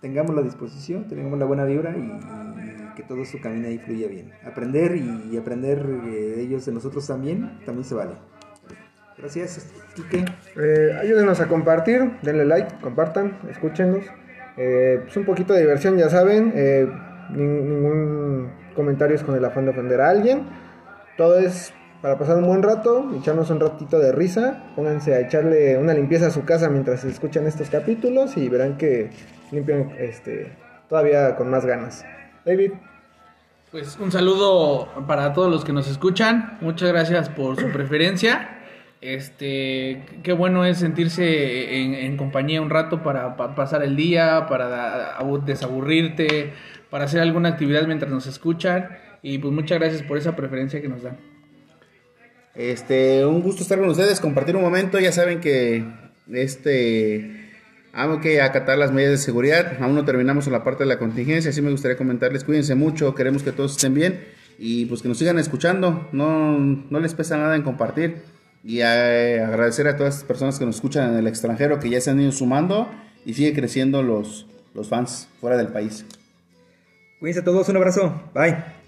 tengamos la disposición, tengamos la buena vibra y que todo su camino ahí fluya bien. Aprender y, aprender eh, de ellos, de nosotros también, también se vale. Gracias, Quique. Eh, ayúdenos a compartir, denle like, compartan, escúchenos. Eh, pues un poquito de diversión, ya saben. eh, nin- ningún comentario es con el afán de ofender a alguien. Todo es para pasar un buen rato, echarnos un ratito de risa. Pónganse a echarle una limpieza a su casa mientras escuchan estos capítulos y verán que limpian este, todavía con más ganas. David, Pues un saludo para todos los que nos escuchan. Muchas gracias por su preferencia. Este, qué bueno es sentirse en, en compañía un rato para pa- pasar el día, para desaburrirte, para hacer alguna actividad mientras nos escuchan. Y pues muchas gracias por esa preferencia que nos dan. Este, un gusto estar con ustedes, compartir un momento. Ya saben que este hay que acatar las medidas de seguridad. Aún no terminamos en la parte de la contingencia. Así me gustaría comentarles, cuídense mucho, queremos que todos estén bien y pues que nos sigan escuchando. No, no les pesa nada en compartir. Y eh, agradecer a todas las personas que nos escuchan en el extranjero que ya se han ido sumando y sigue creciendo los, los fans fuera del país. Cuídense todos, un abrazo. Bye.